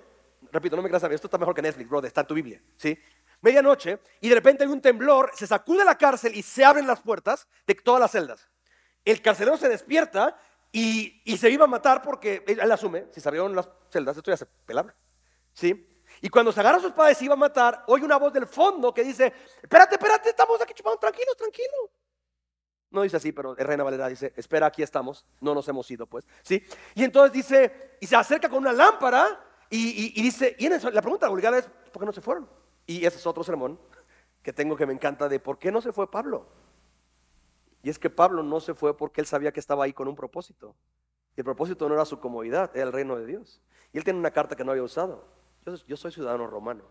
Repito, no me creas a mí, esto está mejor que Netflix, brother, está en tu Biblia, ¿sí? Medianoche y de repente hay un temblor, se sacude la cárcel y se abren las puertas de todas las celdas. El carcelero se despierta y, y se iba a matar porque él, asume, si se abrieron las celdas, esto ya se pelaba, ¿sí? Y cuando se agarra a su espada y iba a matar, oye una voz del fondo que dice, espérate, espérate, estamos aquí chupando, tranquilo, tranquilo. No dice así, pero Reina Valera dice, espera, aquí estamos, no nos hemos ido, pues, ¿sí? Y entonces dice, y se acerca con una lámpara y, dice, y la pregunta obligada es, ¿por qué no se fueron? Y ese es otro sermón que tengo que me encanta de, ¿por qué no se fue Pablo? Y es que Pablo no se fue porque él sabía que estaba ahí con un propósito. Y el propósito no era su comodidad, era el reino de Dios. Y él tiene una carta que no había usado. Yo, yo soy ciudadano romano.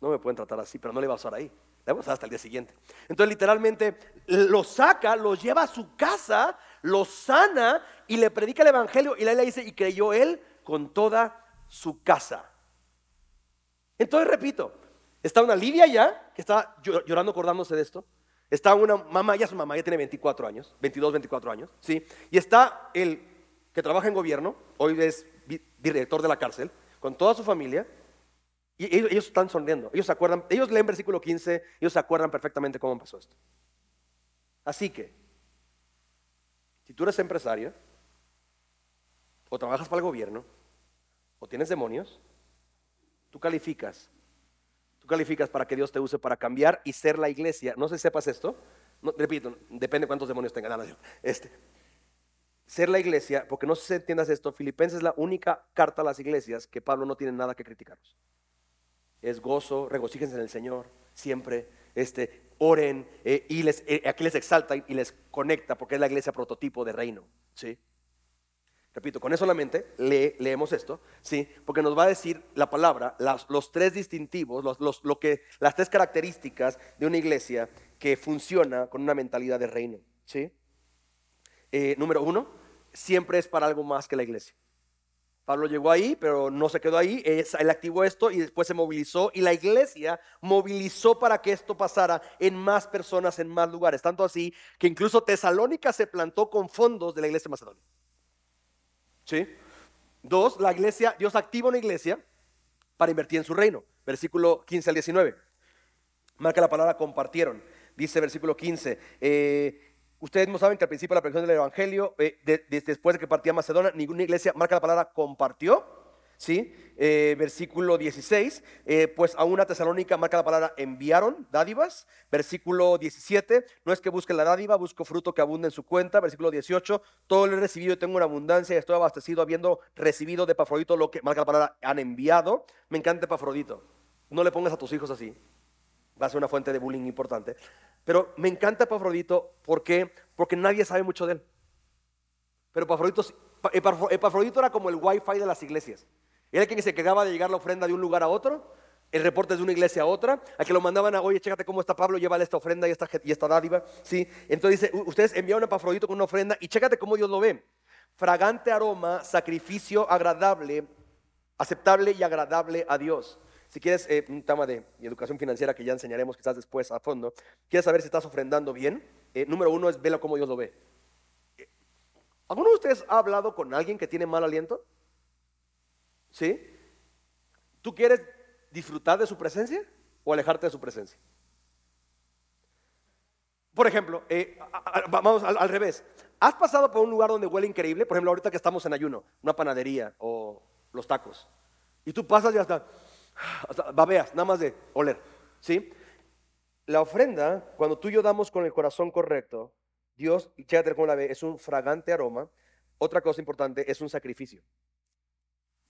No me pueden tratar así, pero no le va a usar ahí. Le va a usar hasta el día siguiente. Entonces, literalmente, lo saca, lo lleva a su casa, lo sana y le predica el evangelio. Y la le dice, y creyó él con toda su casa. Entonces, repito, está una Lidia ya, que está llo- llorando acordándose de esto. Está una mamá, ya su mamá, ya tiene 24 años, 22, 24 años, ¿sí? Y está el que trabaja en gobierno, hoy es director de la cárcel, con toda su familia. Y ellos, ellos están sonriendo, ellos se acuerdan, ellos leen versículo 15, ellos se acuerdan perfectamente cómo pasó esto. Así que, si tú eres empresario, o trabajas para el gobierno, o tienes demonios, tú calificas. Tú calificas para que Dios te use para cambiar y ser la iglesia. No sé si sepas esto. No, repito, depende cuántos demonios tengan. No, Este, ser la iglesia, porque no sé si entiendas esto, Filipenses es la única carta a las iglesias que Pablo no tiene nada que criticarlos. Es gozo, regocíjense en el Señor, siempre, este, oren, eh, y les, eh, aquí les exalta y, y les conecta, porque es la iglesia prototipo de reino, ¿sí? Repito, con eso solamente le, leemos esto, ¿sí? Porque nos va a decir la palabra, los tres distintivos, lo que, las tres características de una iglesia que funciona con una mentalidad de reino, ¿sí? Eh, número uno, siempre es para algo más que la iglesia. Pablo llegó ahí, pero no se quedó ahí. Él activó esto y después se movilizó. Y la iglesia movilizó para que esto pasara en más personas, en más lugares. Tanto así que incluso Tesalónica se plantó con fondos de la iglesia Macedonia. ¿Sí? Dos, la iglesia, Dios activa una iglesia para invertir en su reino. Versículo 15 al 19. Marca la palabra compartieron. Dice versículo 15. eh, Ustedes no saben que al principio de la predicación del Evangelio, eh, de- de- después de que partía Macedonia, ninguna iglesia, marca la palabra compartió, ¿sí? Eh, versículo 16, eh, pues a una tesalónica marca la palabra enviaron dádivas. Versículo 17, no es que busque la dádiva, busco fruto que abunde en su cuenta. Versículo 18, todo lo he recibido y tengo una abundancia y estoy abastecido habiendo recibido de Pafrodito lo que marca la palabra han enviado. Me encanta Pafrodito. No le pongas a tus hijos así. Va a ser una fuente de bullying importante. Pero me encanta Epafrodito, ¿por qué? Porque nadie sabe mucho de él. Pero Epafrodito, Epafrodito era como el wifi de las iglesias. Era quien se encargaba de llegar la ofrenda de un lugar a otro, el reporte de una iglesia a otra, a que lo mandaban a, oye, chécate cómo está Pablo, llévale esta ofrenda y esta, dádiva. ¿sí? Entonces dice, ustedes enviaron a Epafrodito con una ofrenda y chécate cómo Dios lo ve. Fragante aroma, sacrificio agradable, aceptable y agradable a Dios. Si quieres eh, un tema de educación financiera que ya enseñaremos quizás después a fondo, quieres saber si estás ofrendando bien, eh, número uno es vela cómo Dios lo ve. Eh, ¿Alguno de ustedes ha hablado con alguien que tiene mal aliento? ¿Sí? ¿Tú quieres disfrutar de su presencia o alejarte de su presencia? Por ejemplo, vamos al, revés. ¿Has pasado por un lugar donde huele increíble? Por ejemplo, ahorita que estamos en ayuno, una panadería o los tacos. Y tú pasas y hasta babeas, nada más de oler. ¿Sí? La ofrenda, cuando tú y yo damos con el corazón correcto, Dios, y cómo la ve, es un fragante aroma. Otra cosa importante, es un sacrificio.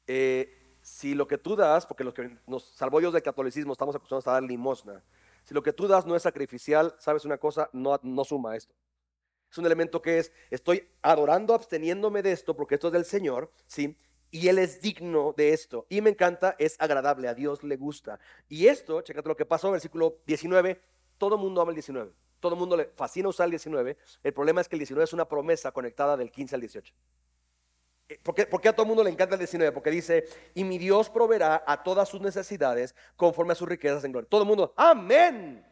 Eh, si lo que tú das, porque los que nos salvó Dios del catolicismo estamos acostumbrados a dar limosna, si lo que tú das no es sacrificial, sabes una cosa, no, no suma esto. Es un elemento que es, estoy adorando, absteniéndome de esto, porque esto es del Señor, ¿sí? y Él es digno de esto. Y me encanta, es agradable, a Dios le gusta. Y esto, chécate lo que pasó, versículo 19, todo mundo ama el 19. Todo el mundo le fascina usar el 19. El problema es que el 19 es una promesa conectada del 15 al 18. Eh, ¿Por qué, a todo el mundo le encanta el 19? Porque dice, y mi Dios proveerá a todas sus necesidades conforme a sus riquezas en gloria. Todo el mundo, amén.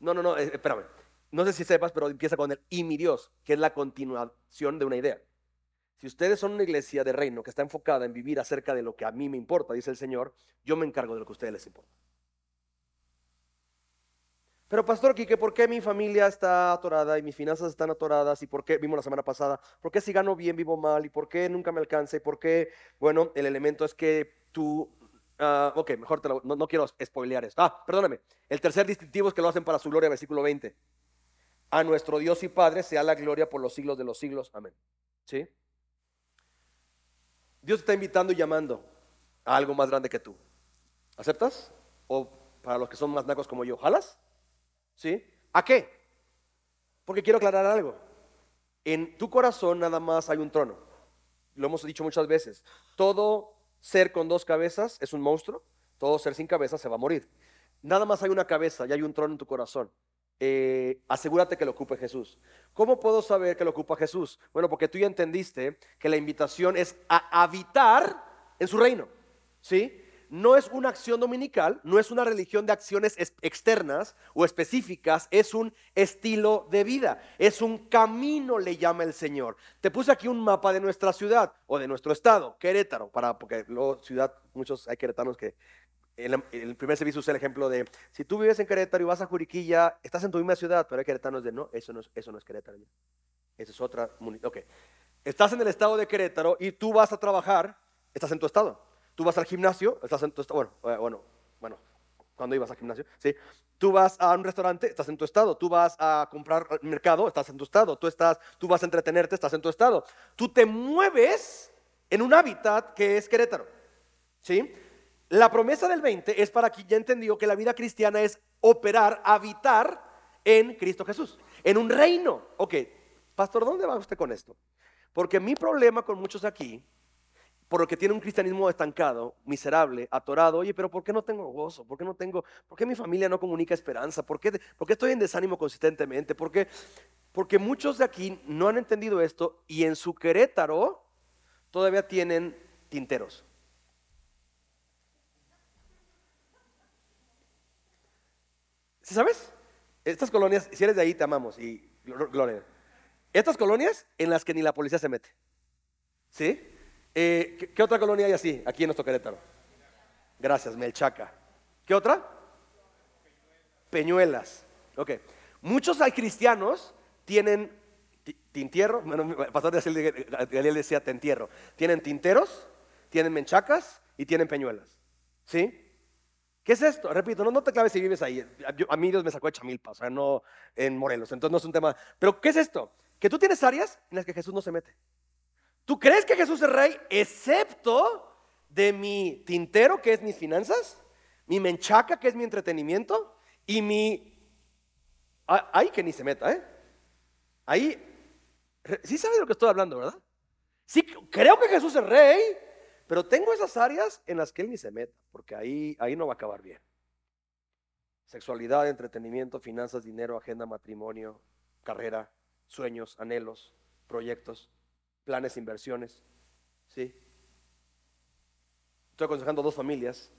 No, no, no, eh, espérame. No sé si sepas, pero empieza con el y mi Dios, que es la continuación de una idea. Si ustedes son una iglesia de reino que está enfocada en vivir acerca de lo que a mí me importa, dice el Señor, yo me encargo de lo que a ustedes les importa. Pero pastor Quique, ¿por qué mi familia está atorada y mis finanzas están atoradas? ¿Y por qué, vimos la semana pasada, por qué si gano bien vivo mal? ¿Y por qué nunca me alcanza? ¿Y por qué? Bueno, el elemento es que tú, uh, ok, mejor te lo, no, no, quiero spoilear esto. Ah, perdóname. El tercer distintivo es que lo hacen para su gloria, versículo 20. A nuestro Dios y Padre sea la gloria por los siglos de los siglos. Amén. ¿Sí? Dios te está invitando y llamando a algo más grande que tú. ¿Aceptas? O para los que son más nacos como yo, ¿jalas? ¿Sí? ¿A qué? Porque quiero aclarar algo. En tu corazón nada más hay un trono. Lo hemos dicho muchas veces. Todo ser con dos cabezas es un monstruo. Todo ser sin cabeza se va a morir. Nada más hay una cabeza y hay un trono en tu corazón. Eh, asegúrate que lo ocupe Jesús. ¿Cómo puedo saber que lo ocupa Jesús? Bueno, porque tú ya entendiste que la invitación es a habitar en su reino. ¿Sí? No es una acción dominical, no es una religión de acciones externas o específicas, es un estilo de vida, es un camino, le llama el Señor. Te puse aquí un mapa de nuestra ciudad o de nuestro estado, Querétaro, para, porque luego ciudad, muchos hay queretanos que en el primer servicio usé el ejemplo de, si tú vives en Querétaro y vas a Juriquilla, estás en tu misma ciudad, pero hay queretanos de, no, eso no es, eso no es Querétaro. Eso es otra Ok. Estás en el estado de Querétaro y tú vas a trabajar, estás en tu estado. Tú vas al gimnasio, estás en tu estado. Bueno, eh, bueno, bueno, cuando ibas al gimnasio, ¿sí? Tú vas a un restaurante, estás en tu estado. Tú vas a comprar mercado, estás en tu estado. Tú, estás, tú vas a entretenerte, estás en tu estado. Tú te mueves en un hábitat que es Querétaro. ¿Sí? La promesa del 20 es para quien ya entendió que la vida cristiana es operar, habitar en Cristo Jesús, en un reino. Ok, pastor, ¿dónde va usted con esto? Porque mi problema con muchos aquí, por lo que tiene un cristianismo estancado, miserable, atorado, oye, pero ¿por qué no tengo gozo? ¿Por qué no tengo, por qué mi familia no comunica esperanza? ¿Por qué, por qué estoy en desánimo consistentemente? ¿Por qué? Porque muchos de aquí no han entendido esto y en su Querétaro todavía tienen tinteros. ¿Sabes? Estas colonias, si eres de ahí, te amamos y gloria. Estas colonias en las que ni la policía se mete. ¿Sí? Eh, ¿qué, otra colonia hay así, aquí en nuestro Querétaro? Gracias, Melchaca. ¿Qué otra? Peñuelas. Ok. Muchos cristianos tienen tintierro, bueno, pastor de decía te entierro. Tienen tinteros, tienen menchacas, y tienen peñuelas. ¿Sí? ¿Qué es esto? Repito, no, no te claves si vives ahí. a mí Dios me sacó de Chamilpa, o sea, no en Morelos. Entonces no es un tema. Pero ¿qué es esto? Que tú tienes áreas en las que Jesús no se mete. Tú crees que Jesús es rey, excepto de mi tintero, que es mis finanzas, mi menchaca, que es mi entretenimiento, y mi... Ahí que ni se meta, ¿eh? Ahí... Sí sabes de lo que estoy hablando, ¿verdad? Sí, creo que Jesús es rey, pero tengo esas áreas en las que Él ni se meta, porque ahí, ahí no va a acabar bien. Sexualidad, entretenimiento, finanzas, dinero, agenda, matrimonio, carrera, sueños, anhelos, proyectos, planes, inversiones. ¿Sí? Estoy aconsejando a dos familias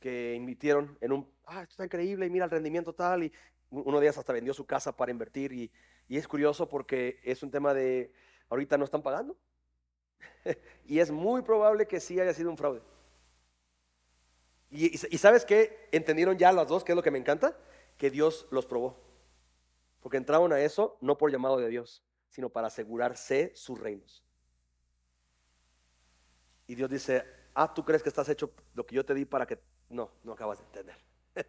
que invirtieron en un, ah, esto está increíble, y mira el rendimiento tal, y uno de ellas hasta vendió su casa para invertir, y, y es curioso porque es un tema de, ahorita no están pagando, y es muy probable que sí haya sido un fraude. Y, sabes qué? Entendieron ya las dos, que es lo que me encanta, que Dios los probó. Porque entraron a eso no por llamado de Dios, sino para asegurarse sus reinos. Y Dios dice, ah, tú crees que estás hecho lo que yo te di para que... No, no acabas de entender.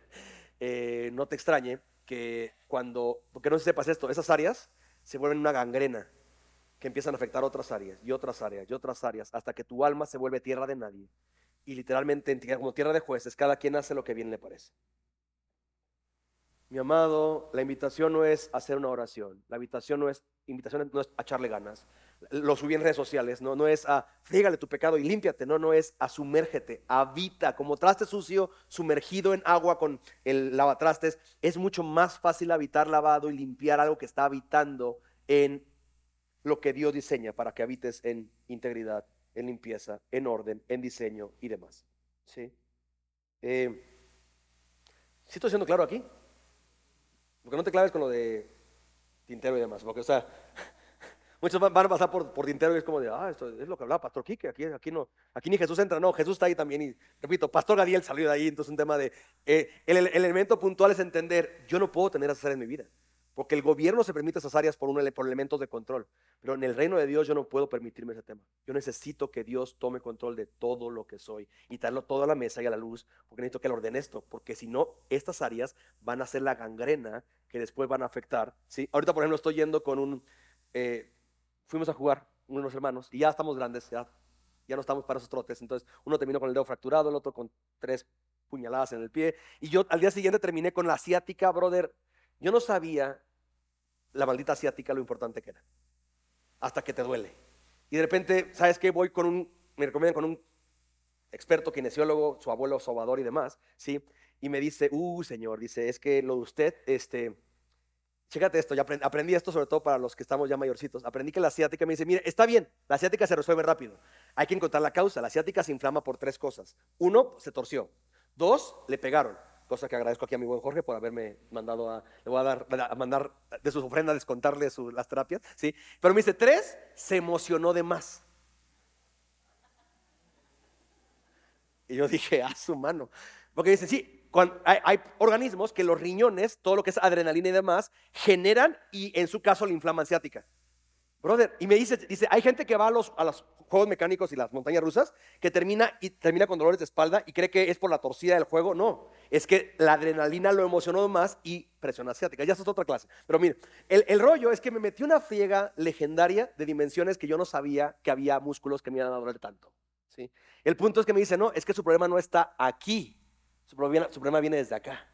Eh, no te extrañe que cuando, porque no sepas esto, esas áreas se vuelven una gangrena que empiezan a afectar otras áreas y otras áreas y otras áreas hasta que tu alma se vuelve tierra de nadie. Y literalmente como tierra de jueces, cada quien hace lo que bien le parece. Mi amado, la invitación no es hacer una oración, la invitación no es, invitación no es a echarle ganas, lo subí en redes sociales, no, no es a frígale tu pecado y límpiate, no, no es a sumérgete, habita, como traste sucio, sumergido en agua con el lavatrastes, es mucho más fácil habitar lavado y limpiar algo que está habitando en lo que Dios diseña para que habites en integridad, en limpieza, en orden, en diseño y demás. ¿Sí? Eh, ¿Sí estoy siendo claro aquí? Porque no te claves con lo de tintero y demás. Porque, o sea, muchos van, a pasar por, por tintero y es como de, ah, esto es lo que hablaba Pastor Quique, aquí, aquí, no, aquí ni Jesús entra. No, Jesús está ahí también. Y repito, Pastor Gadiel salió de ahí. Entonces, un tema de, eh, el, el, elemento puntual es entender, yo no puedo tener esas áreas en mi vida. Porque el gobierno se permite esas áreas por, un, por elementos de control. Pero en el reino de Dios yo no puedo permitirme ese tema. Yo necesito que Dios tome control de todo lo que soy y traerlo todo a la mesa y a la luz. Porque necesito que Él ordene esto. Porque si no, estas áreas van a ser la gangrena que después van a afectar. ¿sí? Ahorita, por ejemplo, estoy yendo con un... Eh, fuimos a jugar unos hermanos y ya estamos grandes, ya, ya no estamos para esos trotes. Entonces uno terminó con el dedo fracturado, el otro con tres puñaladas en el pie. Y yo al día siguiente terminé con la asiática, brother. Yo no sabía la maldita asiática lo importante que era. Hasta que te duele. Y de repente, ¿sabes qué? Voy con un, me recomiendan con un experto kinesiólogo, su abuelo sobador y demás, ¿sí? Y me dice, uh, señor, dice, es que lo de usted, este, chécate esto, ya aprendí, esto sobre todo para los que estamos ya mayorcitos. Aprendí que la asiática me dice, mire, está bien, la asiática se resuelve rápido. Hay que encontrar la causa. La asiática se inflama por tres cosas. Uno, se torció. Dos, le pegaron cosa que agradezco aquí a mi buen Jorge por haberme mandado a, le voy a, dar, a mandar de sus ofrendas, descontarle las terapias, ¿sí? Pero me dice, tres, se emocionó de más. Y yo dije, a su mano. Porque dice, sí, hay, organismos que los riñones, todo lo que es adrenalina y demás, generan y en su caso la inflama ciática. Brother, y me dice, dice, hay gente que va a los, juegos mecánicos y las montañas rusas que termina y termina con dolores de espalda y cree que es por la torcida del juego. No, es que la adrenalina lo emocionó más y presión asiática. Ya eso es otra clase. Pero mire, el, el rollo es que me metí una friega legendaria de dimensiones que yo no sabía que había músculos que me iban a doler tanto. ¿sí? El punto es que me dice, no, es que su problema no está aquí, su problema, viene desde acá.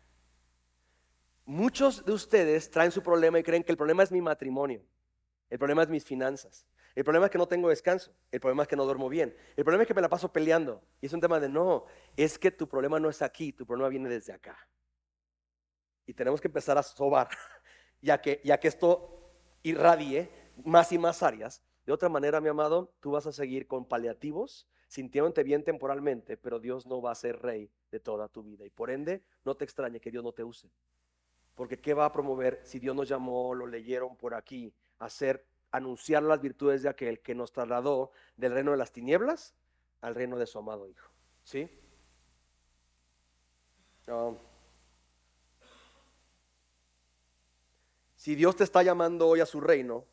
Muchos de ustedes traen su problema y creen que el problema es mi matrimonio. El problema es mis finanzas. El problema es que no tengo descanso. El problema es que no duermo bien. El problema es que me la paso peleando. Y es un tema de no, es que tu problema no es aquí, tu problema viene desde acá. Y tenemos que empezar a sobar, ya que, ya que esto irradie más y más áreas. De otra manera, mi amado, tú vas a seguir con paliativos, sintiéndote bien temporalmente, pero Dios no va a ser rey de toda tu vida. Y por ende, no te extrañe que Dios no te use. Porque ¿qué va a promover si Dios nos llamó, lo leyeron por aquí, hacer, anunciar las virtudes de aquel que nos trasladó del reino de las tinieblas al reino de su amado Hijo. ¿Sí? si Dios te está llamando hoy a su reino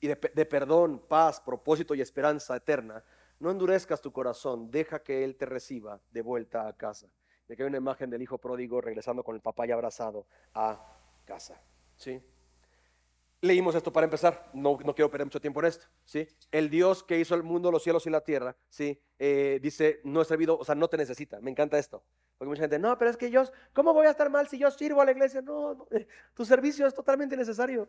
y de, perdón, paz, propósito y esperanza eterna, no endurezcas tu corazón, deja que Él te reciba de vuelta a casa. De que hay una imagen del hijo pródigo regresando con el papá ya abrazado a casa. ¿Sí? Leímos esto para empezar, no, no quiero perder mucho tiempo en esto. ¿sí? El Dios que hizo el mundo, los cielos y la tierra, ¿sí? Eh, dice, no es servido, o sea, no te necesita. Me encanta esto. Porque mucha gente, no, pero es que yo, ¿cómo voy a estar mal si yo sirvo a la iglesia? No, eh, tu servicio es totalmente necesario.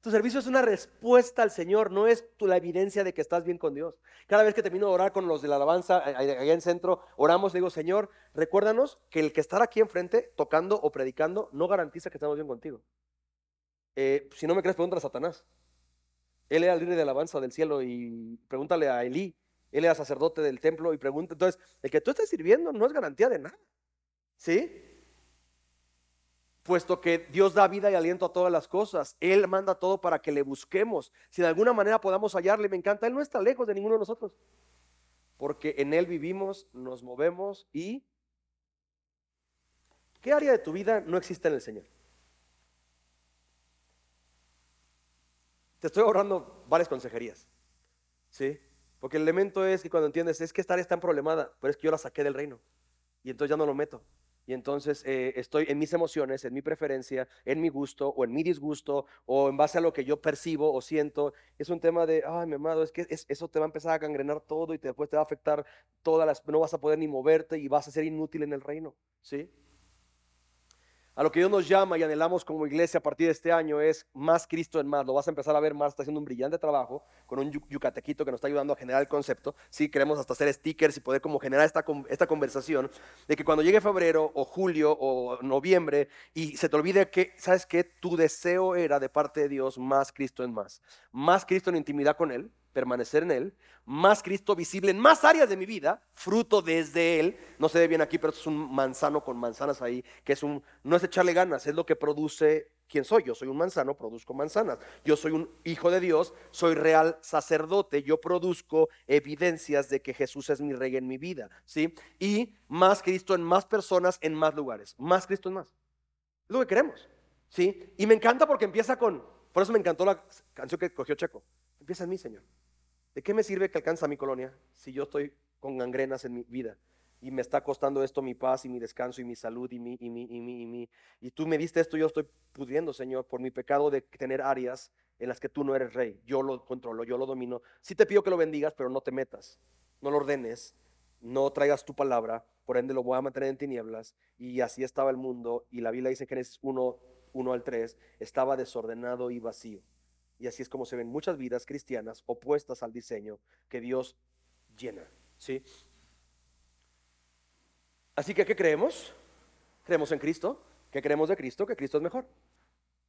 Tu servicio es una respuesta al Señor, no es la evidencia de que estás bien con Dios. Cada vez que termino de orar con los de la alabanza, allá en centro, oramos, le digo, Señor, recuérdanos que el que estar aquí enfrente, tocando o predicando, no garantiza que estamos bien contigo. Eh, si no me crees, pregúntale a Satanás. Él era el líder de alabanza del cielo y pregúntale a Elí. Él era sacerdote del templo y pregunta. Entonces, el que tú estés sirviendo no es garantía de nada. ¿Sí? puesto que Dios da vida y aliento a todas las cosas. Él manda todo para que le busquemos. Si de alguna manera podamos hallarle, me encanta, Él no está lejos de ninguno de nosotros. Porque en Él vivimos, nos movemos y... ¿Qué área de tu vida no existe en el Señor? Te estoy ahorrando varias consejerías. ¿Sí? Porque el elemento es que cuando entiendes, es que esta área está en problemada, pero es que yo la saqué del reino. Y entonces ya no lo meto y entonces eh, estoy en mis emociones, en mi preferencia, en mi gusto o en mi disgusto o en base a lo que yo percibo o siento. Es un tema de, ay, mi amado, es que eso te va a empezar a gangrenar todo y después te va a afectar todas las, no vas a poder ni moverte y vas a ser inútil en el reino, ¿sí? A lo que Dios nos llama y anhelamos como iglesia a partir de este año es más Cristo en más. Lo vas a empezar a ver más, está haciendo un brillante trabajo con un yucatequito que nos está ayudando a generar el concepto. Sí, queremos hasta hacer stickers y poder como generar esta, esta conversación de que cuando llegue febrero o julio o noviembre y se te olvide que, ¿sabes qué? Tu deseo era de parte de Dios más Cristo en más. Más Cristo en intimidad con Él, permanecer en Él, más Cristo visible en más áreas de mi vida, fruto desde Él. No se ve bien aquí, pero es un manzano con manzanas ahí, que es un, no es echarle ganas, es lo que produce quién soy. Yo soy un manzano, produzco manzanas. Yo soy un hijo de Dios, soy real sacerdote, yo produzco evidencias de que Jesús es mi rey en mi vida, ¿sí? Y más Cristo en más personas, en más lugares, más Cristo en más. Es lo que queremos, ¿sí? Y me encanta porque empieza con, por eso me encantó la canción que cogió Checo. Empieza en mí, Señor. ¿De qué me sirve que alcanza mi colonia si yo estoy con gangrenas en mi vida? Y me está costando esto mi paz y mi descanso y mi salud y mi, y mi, y mi, y mi. Y tú me diste esto, yo estoy pudriendo, Señor, por mi pecado de tener áreas en las que tú no eres rey. Yo lo controlo, yo lo domino. Sí te pido que lo bendigas, pero no te metas, no lo ordenes, no traigas tu palabra, por ende lo voy a mantener en tinieblas. Y así estaba el mundo. Y la Biblia dice en Génesis 1, 1 al 3, estaba desordenado y vacío. Y así es como se ven muchas vidas cristianas opuestas al diseño que Dios llena. ¿sí? Así que, ¿qué creemos? Creemos en Cristo. ¿Qué creemos de Cristo? Que Cristo es mejor.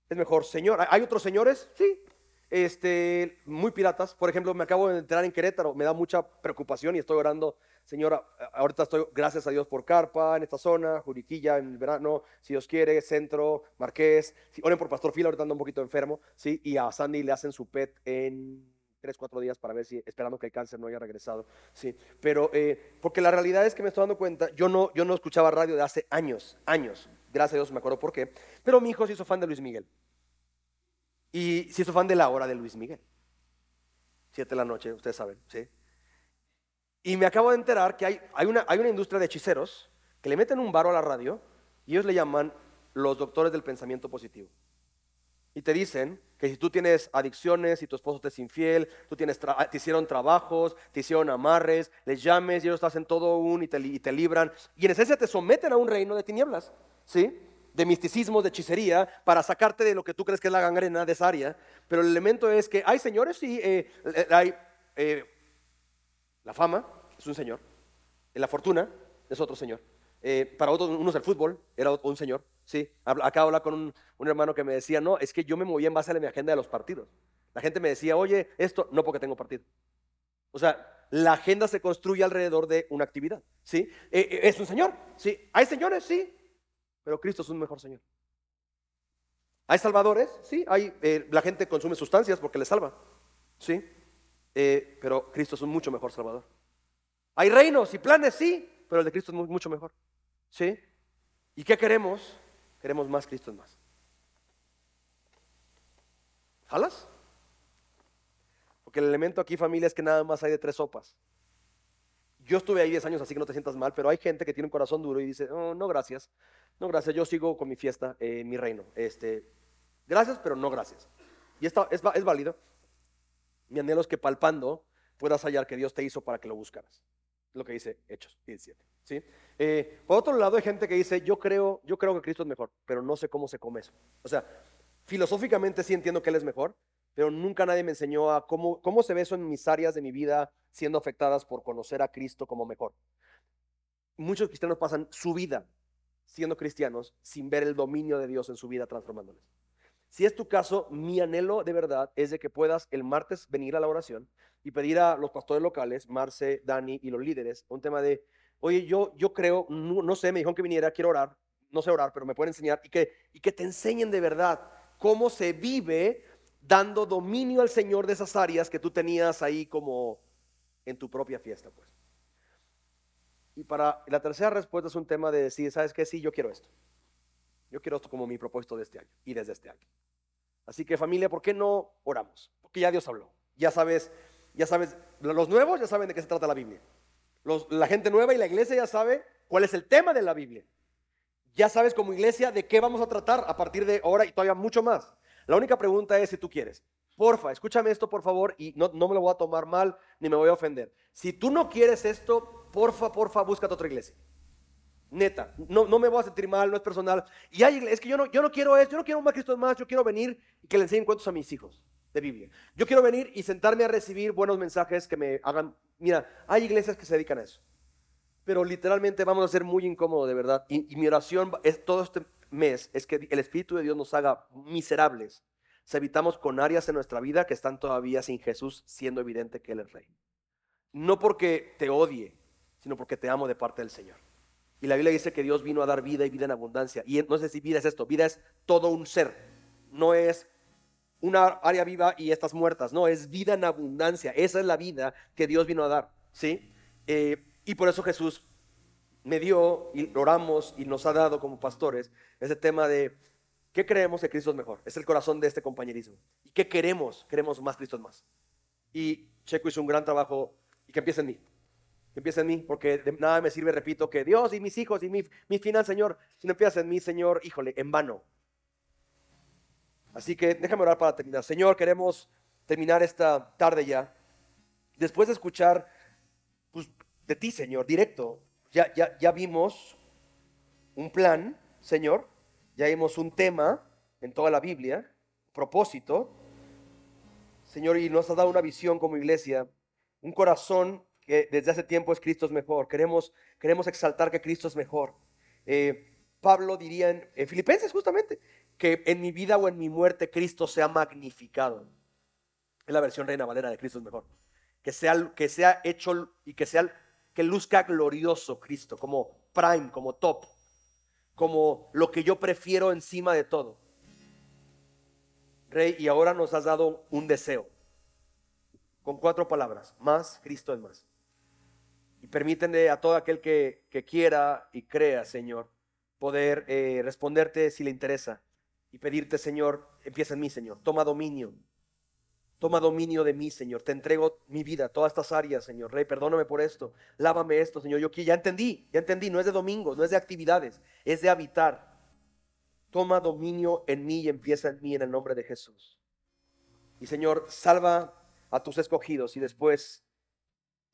Es mejor Señor. ¿Hay otros señores? Sí. Este, muy piratas. Por ejemplo, me acabo de enterar en Querétaro. Me da mucha preocupación y estoy orando Señora, ahorita estoy, gracias a Dios por Carpa, en esta zona, Juriquilla, en el verano, si Dios quiere, Centro, Marqués. oren por Pastor Fila, ahorita anda un poquito enfermo, ¿sí? Y a Sandy le hacen su PET en tres, cuatro días para ver si, esperando que el cáncer no haya regresado, ¿sí? Pero, eh, porque la realidad es que me estoy dando cuenta, yo no, yo no escuchaba radio de hace años, años, gracias a Dios me acuerdo por qué, pero mi hijo se hizo fan de Luis Miguel. Y se hizo fan de la hora de Luis Miguel. Siete de la noche, ustedes saben, ¿sí? Y me acabo de enterar que hay, hay, una, hay una industria de hechiceros que le meten un varo a la radio y ellos le llaman los doctores del pensamiento positivo. Y te dicen que si tú tienes adicciones, si tu esposo te es infiel, tú tienes te hicieron trabajos, te hicieron amarres, les llames y ellos te hacen todo un y te, y te libran. Y en esencia te someten a un reino de tinieblas, ¿sí? De misticismo, de hechicería, para sacarte de lo que tú crees que es la gangrena de esa área. Pero el elemento es que hay señores, sí, eh, eh, hay eh, la fama es un señor, la fortuna es otro señor. Para otros, unos el fútbol era un señor. Sí, acá habla con un, hermano que me decía, no, es que yo me movía en base a mi agenda de los partidos. La gente me decía, oye, esto no porque tengo partido. O sea, la agenda se construye alrededor de una actividad. ¿sí? Es un señor. ¿sí? Hay señores, sí, pero Cristo es un mejor señor. Hay salvadores, sí, hay, la gente consume sustancias porque le salva. ¿sí? Eh, pero Cristo es un mucho mejor Salvador. Hay reinos y planes, sí, pero el de Cristo es mucho mejor. ¿Sí? ¿Y qué queremos? Queremos más Cristo en más. ¿Jalas? Porque el elemento aquí, familia, es que nada más hay de tres sopas. Yo estuve ahí 10 años, así que no te sientas mal, pero hay gente que tiene un corazón duro y dice, oh, no, gracias, no, gracias, yo sigo con mi fiesta, en mi reino. Este, gracias, pero no gracias. Y esto es, es válido. Mi anhelo es que palpando puedas hallar que Dios te hizo para que lo buscaras. Lo que dice Hechos 17. ¿sí? Eh, por otro lado, hay gente que dice, yo creo, yo creo que Cristo es mejor, pero no sé cómo se come eso. O sea, filosóficamente sí entiendo que Él es mejor, pero nunca nadie me enseñó a cómo, cómo se ve eso en mis áreas de mi vida siendo afectadas por conocer a Cristo como mejor. Muchos cristianos pasan su vida siendo cristianos sin ver el dominio de Dios en su vida transformándoles. Si es tu caso, mi anhelo de verdad es de que puedas el martes venir a la oración y pedir a los pastores locales, Marce, Dani y los líderes, un tema de, oye, yo, yo creo, no, sé, me dijeron que viniera, quiero orar, no sé orar, pero me pueden enseñar y que, y que te enseñen de verdad cómo se vive dando dominio al Señor de esas áreas que tú tenías ahí como en tu propia fiesta, pues. Y para la tercera respuesta es un tema de decir, ¿sabes qué? Sí, yo quiero esto. Yo quiero esto como mi propósito de este año y desde este año. Así que familia, ¿por qué no oramos? Porque ya Dios habló. Ya sabes, ya sabes, los nuevos ya saben de qué se trata la Biblia. la gente nueva y la iglesia ya sabe cuál es el tema de la Biblia. Ya sabes como iglesia de qué vamos a tratar a partir de ahora y todavía mucho más. La única pregunta es si tú quieres. Porfa, escúchame esto por favor y no, no me lo voy a tomar mal ni me voy a ofender. Si tú no quieres esto, porfa, porfa, búscate otra iglesia. Neta, no, no me voy a sentir mal, no es personal. Y hay, es que yo no, yo no quiero eso, yo no quiero más Cristo más, yo quiero venir y que le enseñen cuentos a mis hijos de Biblia. Yo quiero venir y sentarme a recibir buenos mensajes que me hagan, mira, hay iglesias que se dedican a eso. Pero literalmente vamos a ser muy incómodos, de verdad. Y, y mi oración es todo este mes es que el Espíritu de Dios nos haga miserables. Se evitamos con áreas en nuestra vida que están todavía sin Jesús, siendo evidente que Él es Rey. No porque te odie, sino porque te amo de parte del Señor. Y la Biblia dice que Dios vino a dar vida y vida en abundancia. Y no sé si vida es esto, vida es todo un ser. No es una área viva y estas muertas. No, es vida en abundancia. Esa es la vida que Dios vino a dar. ¿sí? Eh, y por eso Jesús me dio y oramos y nos ha dado como pastores ese tema de ¿qué creemos que Cristo es mejor? Es el corazón de este compañerismo. ¿Y qué queremos? Queremos más Cristo más. Y Checo hizo un gran trabajo y que empiece en mí. Que empiece en mí, porque de nada me sirve, repito, que Dios y mis hijos y mi, mi final, Señor, si no empieza en mí, Señor, híjole, en vano. Así que déjame orar para terminar. Señor, queremos terminar esta tarde ya. Después de escuchar pues, de ti, Señor, directo, ya, ya, ya vimos un plan, Señor, ya vimos un tema en toda la Biblia, propósito, Señor, y nos ha dado una visión como iglesia, un corazón que desde hace tiempo es Cristo es mejor. Queremos, queremos exaltar que Cristo es mejor. Eh, Pablo diría en, Filipenses justamente que en mi vida o en mi muerte Cristo sea magnificado. Es la versión Reina Valera de Cristo es mejor. Que sea, que sea hecho y que sea que luzca glorioso Cristo, como prime, como top, como lo que yo prefiero encima de todo. Rey, y ahora nos has dado un deseo, con cuatro palabras, más Cristo es más. Y permíteme a todo aquel que, quiera y crea, Señor, poder eh, responderte si le interesa y pedirte, Señor, empieza en mí, Señor, toma dominio Toma dominio de mí, Señor. Te entrego mi vida, todas estas áreas, Señor. Rey, perdóname por esto. Lávame esto, Señor. Yo ya entendí, ya entendí. No es de domingos, no es de actividades, es de habitar. Toma dominio en mí y empieza en mí en el nombre de Jesús. Y Señor, salva a tus escogidos y después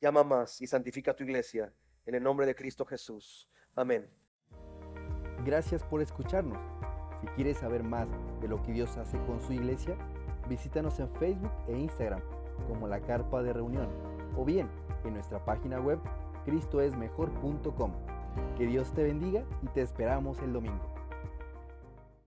llama más y santifica tu iglesia en el nombre de Cristo Jesús. Amén. Gracias por escucharnos. Si quieres saber más de lo que Dios hace con su iglesia, Visítanos en Facebook e Instagram como La Carpa de Reunión o bien en nuestra página web cristoesmejor.com. Que Dios te bendiga y te esperamos el domingo.